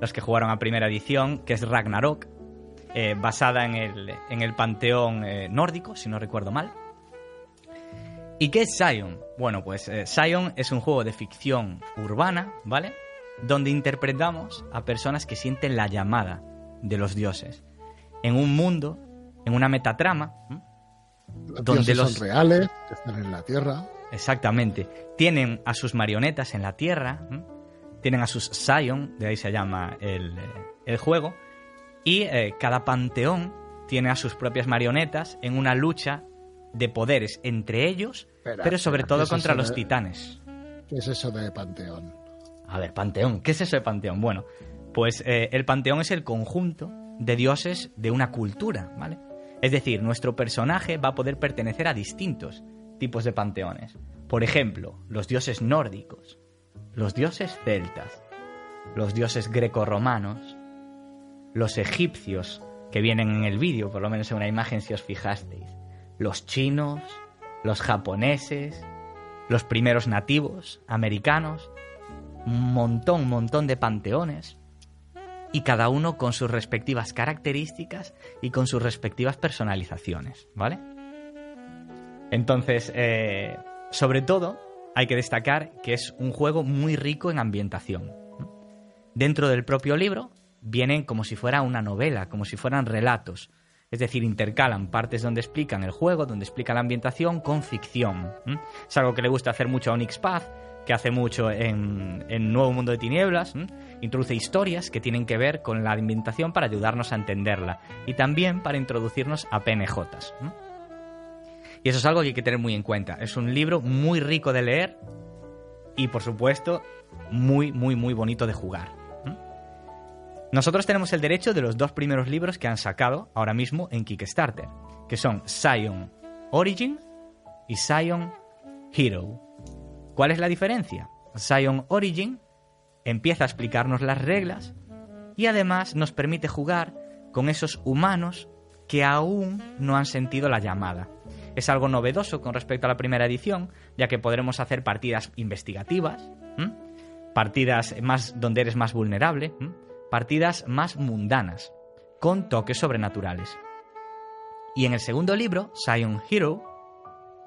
los que jugaron a primera edición, que es Ragnarok, basada en el, en el panteón nórdico, si no recuerdo mal. ¿Y qué es Zion? Bueno, pues eh, Zion es un juego de ficción urbana, ¿vale? Donde interpretamos a personas que sienten la llamada de los dioses. En un mundo, en una metatrama, los donde los son reales, que están en la Tierra. Exactamente. Tienen a sus marionetas en la Tierra, tienen a sus Zion, de ahí se llama el, juego, y eh, cada panteón tiene a sus propias marionetas en una lucha de poderes entre ellos, pero sobre todo contra los titanes. ¿Qué es eso de Panteón? A ver, Panteón, ¿qué es eso de Panteón? Bueno, pues eh, el Panteón es el conjunto de dioses de una cultura, ¿vale? Es decir, nuestro personaje va a poder pertenecer a distintos tipos de panteones. Por ejemplo, los dioses nórdicos, los dioses celtas, los dioses grecorromanos, los egipcios, que vienen en el vídeo, por lo menos en una imagen si os fijasteis, los chinos, los japoneses, los primeros nativos americanos, un montón, montón de panteones, y cada uno con sus respectivas características y con sus respectivas personalizaciones, ¿vale? Entonces, eh, sobre todo, hay que destacar que es un juego muy rico en ambientación. Dentro del propio libro vienen como si fuera una novela, como si fueran relatos, es decir, intercalan partes donde explican el juego, donde explican la ambientación con ficción. Es algo que le gusta hacer mucho a Onyx Path, que hace mucho en, Nuevo Mundo de Tinieblas. Introduce historias que tienen que ver con la ambientación para ayudarnos a entenderla y también para introducirnos a PNJs. Y eso es algo que hay que tener muy en cuenta. Es un libro muy rico de leer y, por supuesto, muy, muy, muy bonito de jugar. Nosotros tenemos el derecho de los dos primeros libros que han sacado ahora mismo en Kickstarter, que son Zion Origin y Zion Hero. ¿Cuál es la diferencia? Zion Origin empieza a explicarnos las reglas y además nos permite jugar con esos humanos que aún no han sentido la llamada. Es algo novedoso con respecto a la primera edición, ya que podremos hacer partidas investigativas, partidas más donde eres más vulnerable, partidas más mundanas, con toques sobrenaturales. Y en el segundo libro, Zion Hero,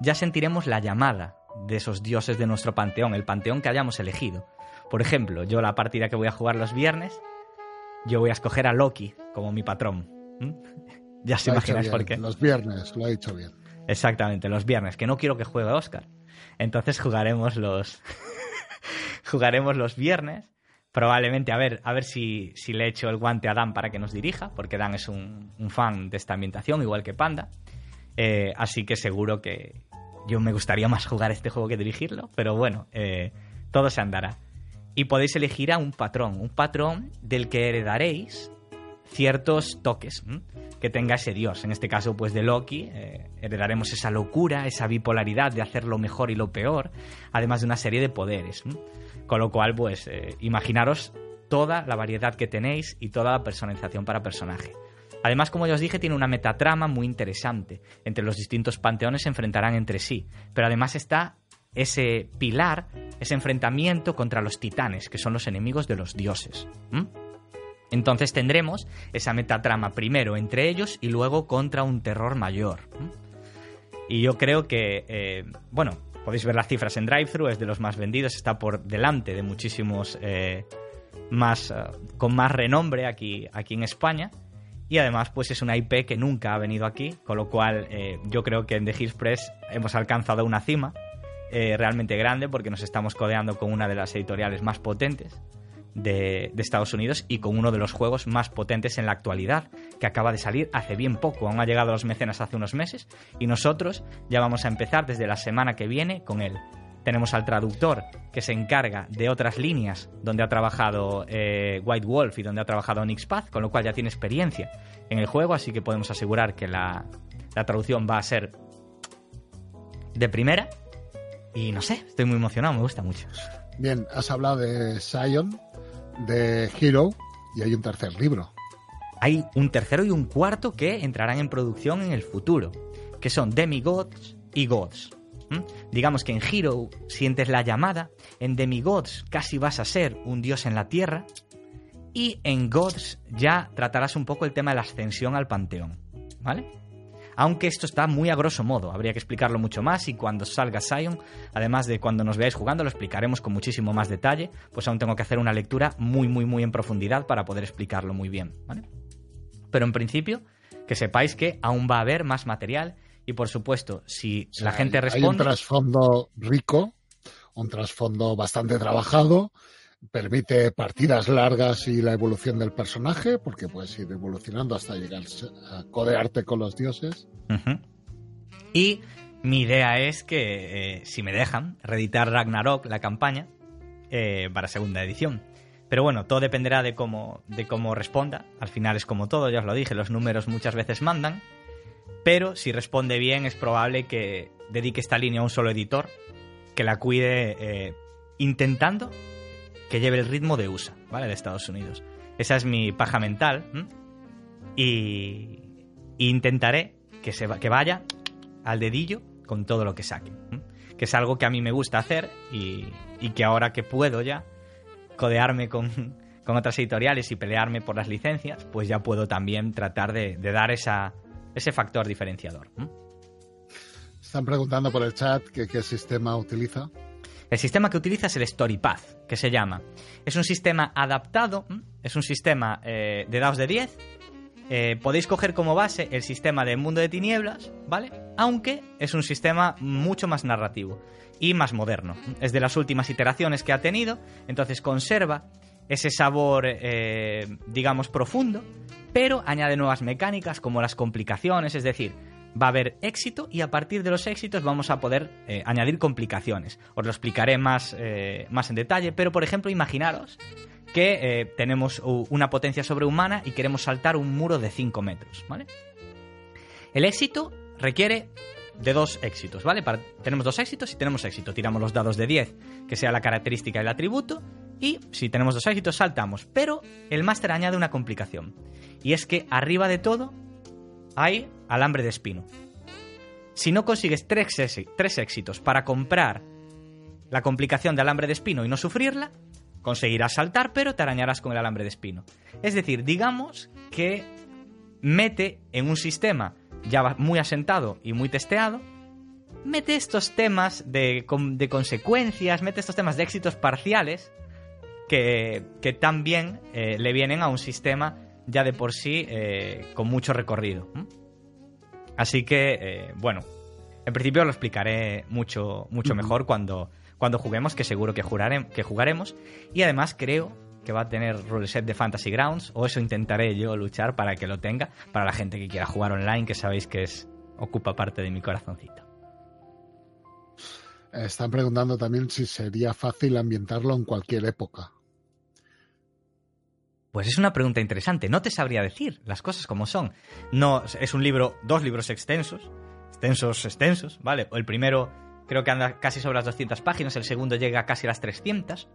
ya sentiremos la llamada de esos dioses de nuestro panteón, el panteón que hayamos elegido. Por ejemplo, yo la partida que voy a jugar los viernes, yo voy a escoger a Loki como mi patrón. Ya se imagináis por qué. Los viernes, lo ha dicho bien. Exactamente, los viernes, que no quiero que juegue Oscar. Entonces jugaremos los jugaremos los viernes. Probablemente a ver, a ver si, si le echo el guante a Dan para que nos dirija, porque Dan es un, fan de esta ambientación, igual que Panda. Eh, así que seguro que yo me gustaría más jugar este juego que dirigirlo, pero bueno, eh, todo se andará. Y podéis elegir a un patrón, un patrón del que heredaréis ciertos toques que tenga ese dios. En este caso, pues de Loki, eh, heredaremos esa locura, esa bipolaridad de hacer lo mejor y lo peor, además de una serie de poderes. Con lo cual, pues eh, imaginaros toda la variedad que tenéis y toda la personalización para personaje. Además, como ya os dije, tiene una metatrama muy interesante. Entre los distintos panteones se enfrentarán entre sí, pero además está ese pilar, ese enfrentamiento contra los titanes, que son los enemigos de los dioses. Entonces tendremos esa metatrama primero entre ellos y luego contra un terror mayor. Y yo creo que, eh, bueno, podéis ver las cifras en DriveThru, es de los más vendidos, está por delante de muchísimos eh, más, eh, con más renombre aquí, aquí en España. Y además, pues es una IP que nunca ha venido aquí, con lo cual yo creo que en The Hills hemos alcanzado una cima realmente grande porque nos estamos codeando con una de las editoriales más potentes de, Estados Unidos y con uno de los juegos más potentes en la actualidad, que acaba de salir hace bien poco. Aún ha llegado a los mecenas hace unos meses y nosotros ya vamos a empezar desde la semana que viene con él. Tenemos al traductor que se encarga de otras líneas donde ha trabajado eh, White Wolf y donde ha trabajado Nix Path, con lo cual ya tiene experiencia en el juego, así que podemos asegurar que la, la traducción va a ser de primera. Y no sé, estoy muy emocionado, me gusta mucho. Bien, has hablado de Sion, de Hero y hay un tercer libro. Hay un tercero y un cuarto que entrarán en producción en el futuro, que son Demigods y Gods. Digamos que en Hero sientes la llamada, en Demigods casi vas a ser un dios en la tierra, y en Gods ya tratarás un poco el tema de la ascensión al panteón. ¿Vale? Aunque esto está muy a grosso modo, habría que explicarlo mucho más y cuando salga Sion, además de cuando nos veáis jugando, lo explicaremos con muchísimo más detalle, pues aún tengo que hacer una lectura muy, muy, muy en profundidad para poder explicarlo muy bien, ¿vale? Pero en principio, que sepáis que aún va a haber más material y por supuesto, si la gente responde... Hay un trasfondo rico, un trasfondo bastante trabajado permite partidas largas y la evolución del personaje, porque puedes ir evolucionando hasta llegar a codearte con los dioses. Y mi idea es que, eh, si me dejan, reeditar Ragnarok, la campaña, eh, para segunda edición. Pero bueno, todo dependerá de cómo, de cómo responda. Al final es como todo, ya os lo dije, los números muchas veces mandan. Pero si responde bien, es probable que dedique esta línea a un solo editor, que la cuide eh, intentando que lleve el ritmo de USA, ¿vale? De Estados Unidos. Esa es mi paja mental. Y, intentaré que, se que vaya al dedillo con todo lo que saque. Que es algo que a mí me gusta hacer y, que ahora que puedo ya codearme con, otras editoriales y pelearme por las licencias, pues ya puedo también tratar de, dar esa, ese factor diferenciador. Están preguntando por el chat que qué sistema utiliza. El sistema que utiliza es el StoryPath, que se llama. Es un sistema adaptado, es un sistema eh, de dados de 10. Eh, podéis coger como base el sistema de Mundo de Tinieblas, ¿vale? Aunque es un sistema mucho más narrativo y más moderno. Es de las últimas iteraciones que ha tenido, entonces conserva ese sabor, eh, digamos, profundo, pero añade nuevas mecánicas como las complicaciones, es decir, va a haber éxito y a partir de los éxitos vamos a poder eh, añadir complicaciones. Os lo explicaré más, eh, más en detalle, pero por ejemplo, imaginaros que eh, tenemos una potencia sobrehumana y queremos saltar un muro de 5 metros, ¿vale? El éxito requiere de dos éxitos, ¿vale? tenemos dos éxitos y tenemos éxito. Tiramos los dados de 10, que sea la característica del atributo, y si tenemos dos éxitos, saltamos. Pero el máster añade una complicación. Y es que arriba de todo hay alambre de espino. Si no consigues tres, éxitos para comprar la complicación de alambre de espino y no sufrirla, conseguirás saltar, pero te arañarás con el alambre de espino. Es decir, digamos que mete en un sistema ya muy asentado y muy testeado, mete estos temas de, consecuencias, mete estos temas de éxitos parciales que, también eh, le vienen a un sistema ya de por sí eh, con mucho recorrido. Así que, eh, bueno, en principio lo explicaré mucho, mucho mejor cuando, cuando juguemos, que seguro que, que jugaremos. Y además creo que va a tener set de Fantasy Grounds, o eso intentaré yo luchar para que lo tenga, para la gente que quiera jugar online, que sabéis que es ocupa parte de mi corazoncito. Están preguntando también si sería fácil ambientarlo en cualquier época. Pues es una pregunta interesante. No te sabría decir las cosas como son. No, es un libro, dos libros extensos, extensos, extensos, ¿vale? El primero creo que anda casi sobre las 200 páginas, el segundo llega casi a las 300.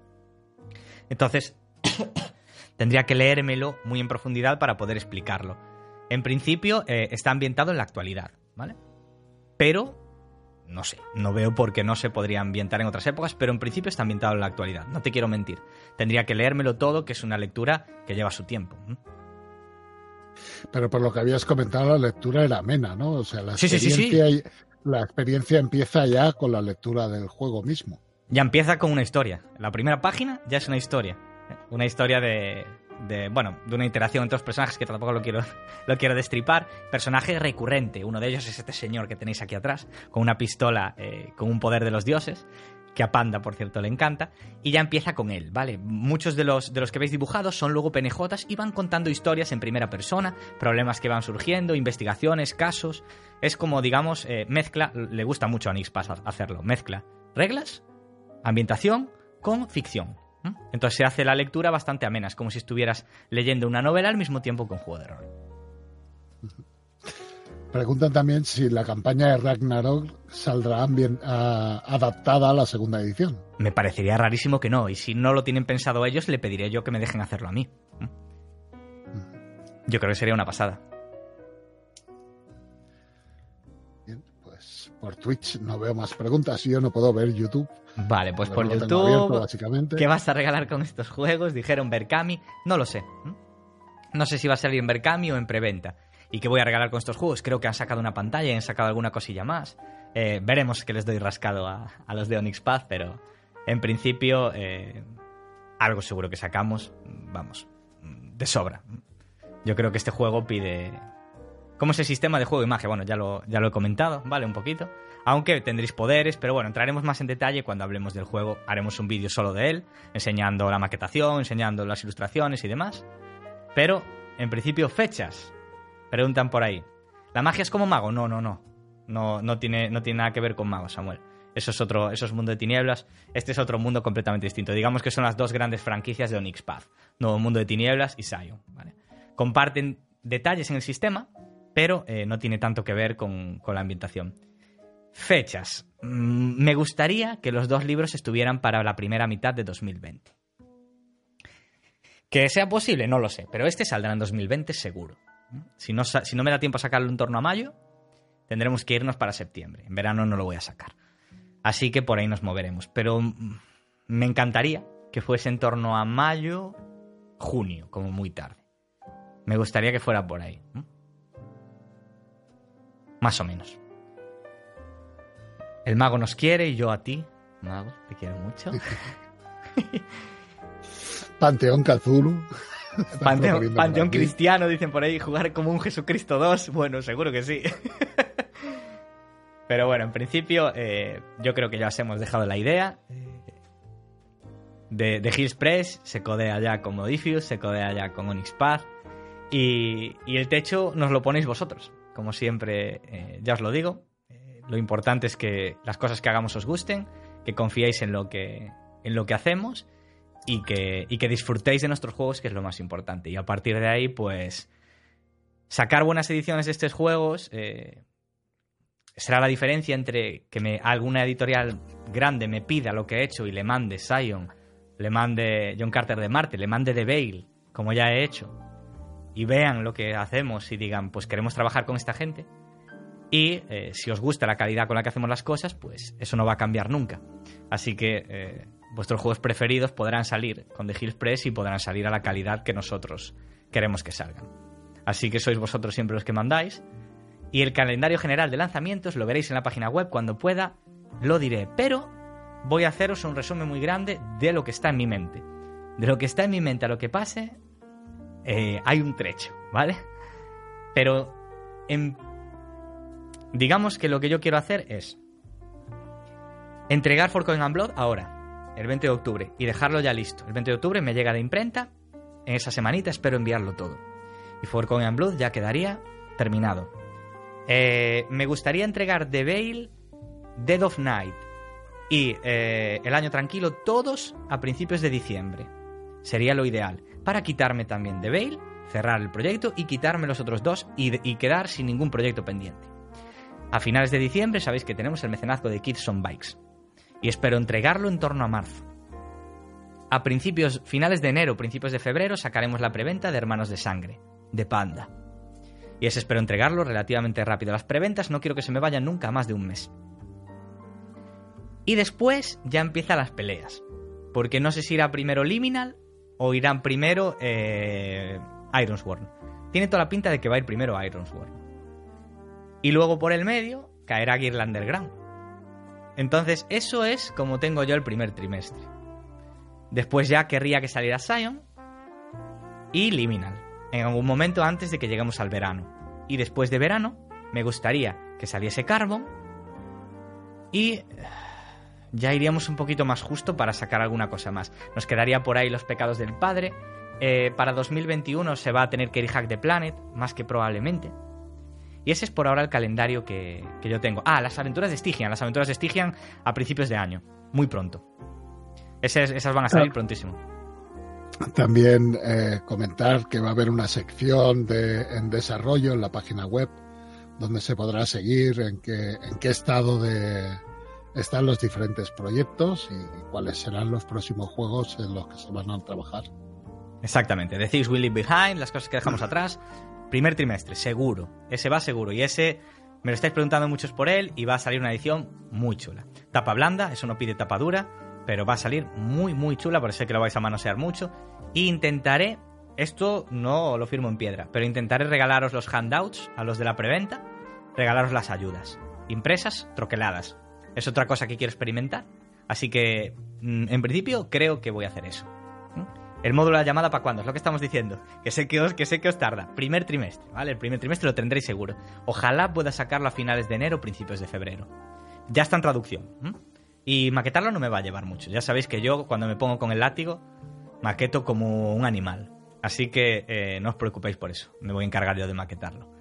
Entonces, tendría que leérmelo muy en profundidad para poder explicarlo. En principio, eh, está ambientado en la actualidad, ¿vale? Pero no sé, no veo por qué no se podría ambientar en otras épocas, pero en principio está ambientado en la actualidad, no te quiero mentir. Tendría que leérmelo todo, que es una lectura que lleva su tiempo. Pero por lo que habías comentado, la lectura era amena, ¿no? O sea, la experiencia, la experiencia empieza ya con la lectura del juego mismo. Ya empieza con una historia. La primera página ya es una historia. ¿eh? Una historia de, de, bueno, de una interacción entre dos personajes que tampoco lo quiero, lo quiero destripar. Personaje recurrente, uno de ellos es este señor que tenéis aquí atrás, con una pistola eh, con un poder de los dioses, que a Panda, por cierto, le encanta, y ya empieza con él, ¿vale? Muchos de los, de los que veis dibujados son luego PNJs y van contando historias en primera persona, problemas que van surgiendo, investigaciones, casos. Es como, digamos, eh, mezcla, le gusta mucho a Nixpass hacerlo, mezcla reglas, ambientación con ficción. Entonces se hace la lectura bastante amena, es como si estuvieras leyendo una novela al mismo tiempo que un juego de rol. Preguntan también si la campaña de Ragnarok saldrá bien, adaptada a la segunda edición. Me parecería rarísimo que no, y si no lo tienen pensado ellos, le pediré yo que me dejen hacerlo a mí. Yo creo que sería una pasada. Por Twitch no veo más preguntas, yo no puedo ver YouTube. Vale, pues por YouTube. ¿Qué vas a regalar con estos juegos? Dijeron Berkami. No lo sé. No sé si va a salir en Berkami o en preventa. ¿Y qué voy a regalar con estos juegos? Creo que han sacado una pantalla y han sacado alguna cosilla más. Eh, veremos que les doy rascado a, los de Onyx Path, pero en principio eh, algo seguro que sacamos, vamos, de sobra. Yo creo que este juego pide... ¿Cómo es el sistema de juego y magia? Bueno, ya lo, ya lo he comentado, ¿vale? Un poquito aunque tendréis poderes, pero bueno, entraremos más en detalle cuando hablemos del juego. Haremos un vídeo solo de él, enseñando la maquetación, enseñando las ilustraciones y demás. Pero, en principio, fechas. Preguntan por ahí. ¿La magia es como mago? No, no, no. No, no, tiene, no tiene nada que ver con mago, Samuel. Eso es otro, eso es mundo de tinieblas. Este es otro mundo completamente distinto. Digamos que son las dos grandes franquicias de Onyx Path. Nuevo Mundo de Tinieblas y Sion. Comparten detalles en el sistema, pero eh, no tiene tanto que ver con la ambientación. Fechas. Mm, me gustaría que los dos libros estuvieran para la primera mitad de 2020. Que sea posible, no lo sé, pero este saldrá en 2020 seguro. Si no, si no me da tiempo a sacarlo en torno a mayo, tendremos que irnos para septiembre. En verano no lo voy a sacar. Así que por ahí nos moveremos. Pero mm, me encantaría que fuese en torno a mayo, junio, como muy tarde. Me gustaría que fuera por ahí. Más o menos. El mago nos quiere y yo a ti. Mago, te quiero mucho. Panteón Cazulu. Panteón, cristiano, dicen por ahí, jugar como un Jesucristo 2. Bueno, seguro que sí. Pero bueno, en principio, eh, yo creo que ya os hemos dejado la idea. De, de Hills Press, se codea ya con Modifius, se codea ya con Onyx Path. Y, el techo nos lo ponéis vosotros. Como siempre, eh, ya os lo digo, lo importante es que las cosas que hagamos os gusten, que confiéis en lo que, en lo que hacemos y que, y que disfrutéis de nuestros juegos, que es lo más importante. Y a partir de ahí, pues, sacar buenas ediciones de estos juegos eh, será la diferencia entre que me, alguna editorial grande me pida lo que he hecho y le mande Sion, le mande John Carter de Marte, le mande The Veil, como ya he hecho, y vean lo que hacemos y digan, pues queremos trabajar con esta gente. Y eh, si os gusta la calidad con la que hacemos las cosas, pues eso no va a cambiar nunca. Así que eh, vuestros juegos preferidos podrán salir con The Hill Press y podrán salir a la calidad que nosotros queremos que salgan. Así que sois vosotros siempre los que mandáis. Y el calendario general de lanzamientos lo veréis en la página web cuando pueda, lo diré. Pero voy a haceros un resumen muy grande de lo que está en mi mente. De lo que está en mi mente a lo que pase, eh, hay un trecho, ¿vale? Pero digamos que lo que yo quiero hacer es entregar For Coin and Blood ahora, el 20 de octubre, y dejarlo ya listo. El 20 de octubre me llega de imprenta, en esa semanita espero enviarlo todo. Y For Coin and Blood ya quedaría terminado. Eh, me gustaría entregar The Veil, Dead of Night y eh, El Año Tranquilo todos a principios de diciembre. Sería lo ideal. Para quitarme también The Veil, cerrar el proyecto y quitarme los otros dos y, quedar sin ningún proyecto pendiente. A finales de diciembre sabéis que tenemos el mecenazgo de Kids on Bikes. Y espero entregarlo en torno a marzo. A principios, finales de enero, principios de febrero, sacaremos la preventa de Hermanos de Sangre, de Panda. Y ese espero entregarlo relativamente rápido. Las preventas no quiero que se me vayan nunca más de un mes. Y después ya empiezan las peleas. Porque no sé si irá primero Liminal o irán primero eh, Ironsworn. Tiene toda la pinta de que va a ir primero Ironsworn. Y luego por el medio caerá Gear Underground. Entonces, eso es como tengo yo el primer trimestre. Después ya querría que saliera Sion y Liminal en algún momento antes de que lleguemos al verano. Y después de verano, me gustaría que saliese Carbon y ya iríamos un poquito más justo para sacar alguna cosa más. Nos quedaría por ahí los pecados del padre. Eh, para 2021 se va a tener que ir Hack the Planet, más que probablemente. Y ese es por ahora el calendario que, yo tengo. Ah, las aventuras de Stygian. Las aventuras de Stygian a principios de año. Muy pronto. Esas, esas van a salir prontísimo. También eh, comentar que va a haber una sección de, en desarrollo en la página web donde se podrá seguir en qué, en qué estado de, están los diferentes proyectos y cuáles serán los próximos juegos en los que se van a trabajar. Exactamente. The Things We Leave Behind, las cosas que dejamos atrás. Primer trimestre, seguro. Ese va seguro. Y ese me lo estáis preguntando muchos por él y va a salir una edición muy chula. Tapa blanda, eso no pide tapa dura pero va a salir muy, muy chula, por eso que lo vais a manosear mucho. E intentaré, esto no lo firmo en piedra, pero intentaré regalaros los handouts a los de la preventa, regalaros las ayudas, impresas, troqueladas. Es otra cosa que quiero experimentar, así que mm, en principio creo que voy a hacer eso. El módulo de llamada para cuándo, es lo que estamos diciendo. Que sé que os, que sé que os tarda. Primer trimestre, ¿vale? El primer trimestre lo tendréis seguro. Ojalá pueda sacarlo a finales de enero, principios de febrero. Ya está en traducción. Y maquetarlo no me va a llevar mucho. Ya sabéis que yo, cuando me pongo con el látigo, maqueto como un animal. Así que eh, no os preocupéis por eso. Me voy a encargar yo de maquetarlo.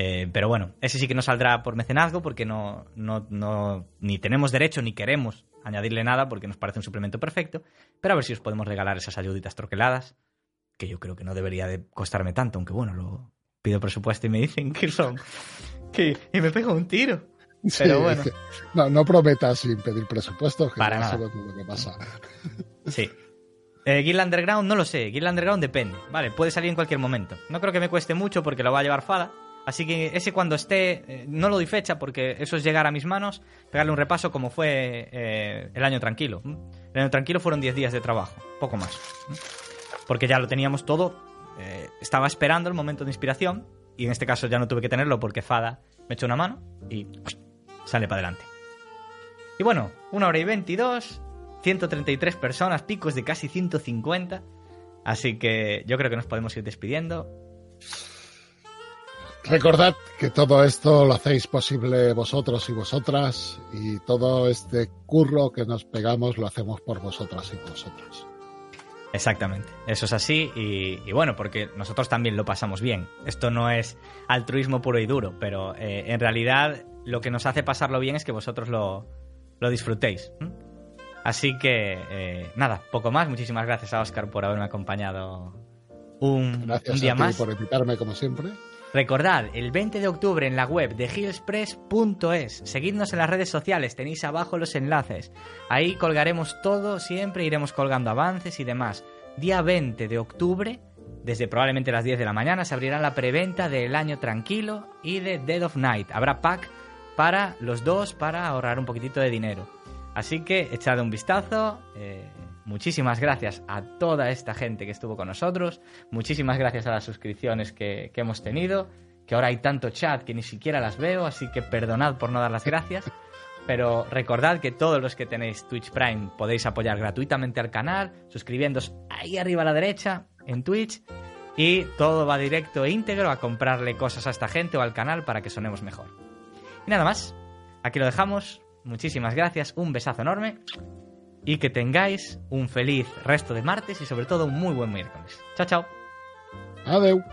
Eh, pero bueno, ese sí que no saldrá por mecenazgo porque no, no, no, ni tenemos derecho ni queremos añadirle nada porque nos parece un suplemento perfecto. Pero a ver si os podemos regalar esas ayuditas troqueladas, que yo creo que no debería de costarme tanto, aunque bueno, lo pido presupuesto y me dicen que son... Que, y me pego un tiro. Pero bueno. no, no prometas sin pedir presupuesto, que Para nada. lo que pasa. Sí. Eh, Guild Underground no lo sé. Guild Underground depende. Vale, puede salir en cualquier momento. No creo que me cueste mucho porque lo va a llevar Fada. Así que ese cuando esté, eh, no lo doy fecha porque eso es llegar a mis manos, pegarle un repaso como fue eh, el año tranquilo. El año tranquilo fueron 10 días de trabajo, poco más. Porque ya lo teníamos todo. Eh, estaba esperando el momento de inspiración y en este caso ya no tuve que tenerlo porque Fada me echó una mano y sale para adelante. Y bueno, una hora y 22, 133 personas, picos de casi 150. Así que yo creo que nos podemos ir despidiendo. Recordad que todo esto lo hacéis posible vosotros y vosotras y todo este curro que nos pegamos lo hacemos por vosotras y vosotros. Exactamente, eso es así y, bueno, porque nosotros también lo pasamos bien. Esto no es altruismo puro y duro, pero eh, en realidad lo que nos hace pasarlo bien es que vosotros lo, disfrutéis. Así que, eh, nada, poco más. Muchísimas gracias a Oscar por haberme acompañado un, gracias día a ti más. por invitarme, como siempre. Recordad, el 20 de octubre en la web de hillspress.es. Seguidnos en las redes sociales, tenéis abajo los enlaces. Ahí colgaremos todo, siempre iremos colgando avances y demás. Día 20 de octubre, desde probablemente las 10 de la mañana, se abrirá la preventa de El Año Tranquilo y de Dead of Night. Habrá pack para los dos para ahorrar un poquitito de dinero. Así que echad un vistazo. Eh, muchísimas gracias a toda esta gente que estuvo con nosotros. Muchísimas gracias a las suscripciones que, que hemos tenido. Que ahora hay tanto chat que ni siquiera las veo, así que perdonad por no dar las gracias. Pero recordad que todos los que tenéis Twitch Prime podéis apoyar gratuitamente al canal, suscribiéndoos ahí arriba a la derecha en Twitch. Y todo va directo e íntegro a comprarle cosas a esta gente o al canal para que sonemos mejor. Y nada más, aquí lo dejamos. Muchísimas gracias, un besazo enorme y que tengáis un feliz resto de martes y sobre todo un muy buen miércoles. Chao, chao. Adeu.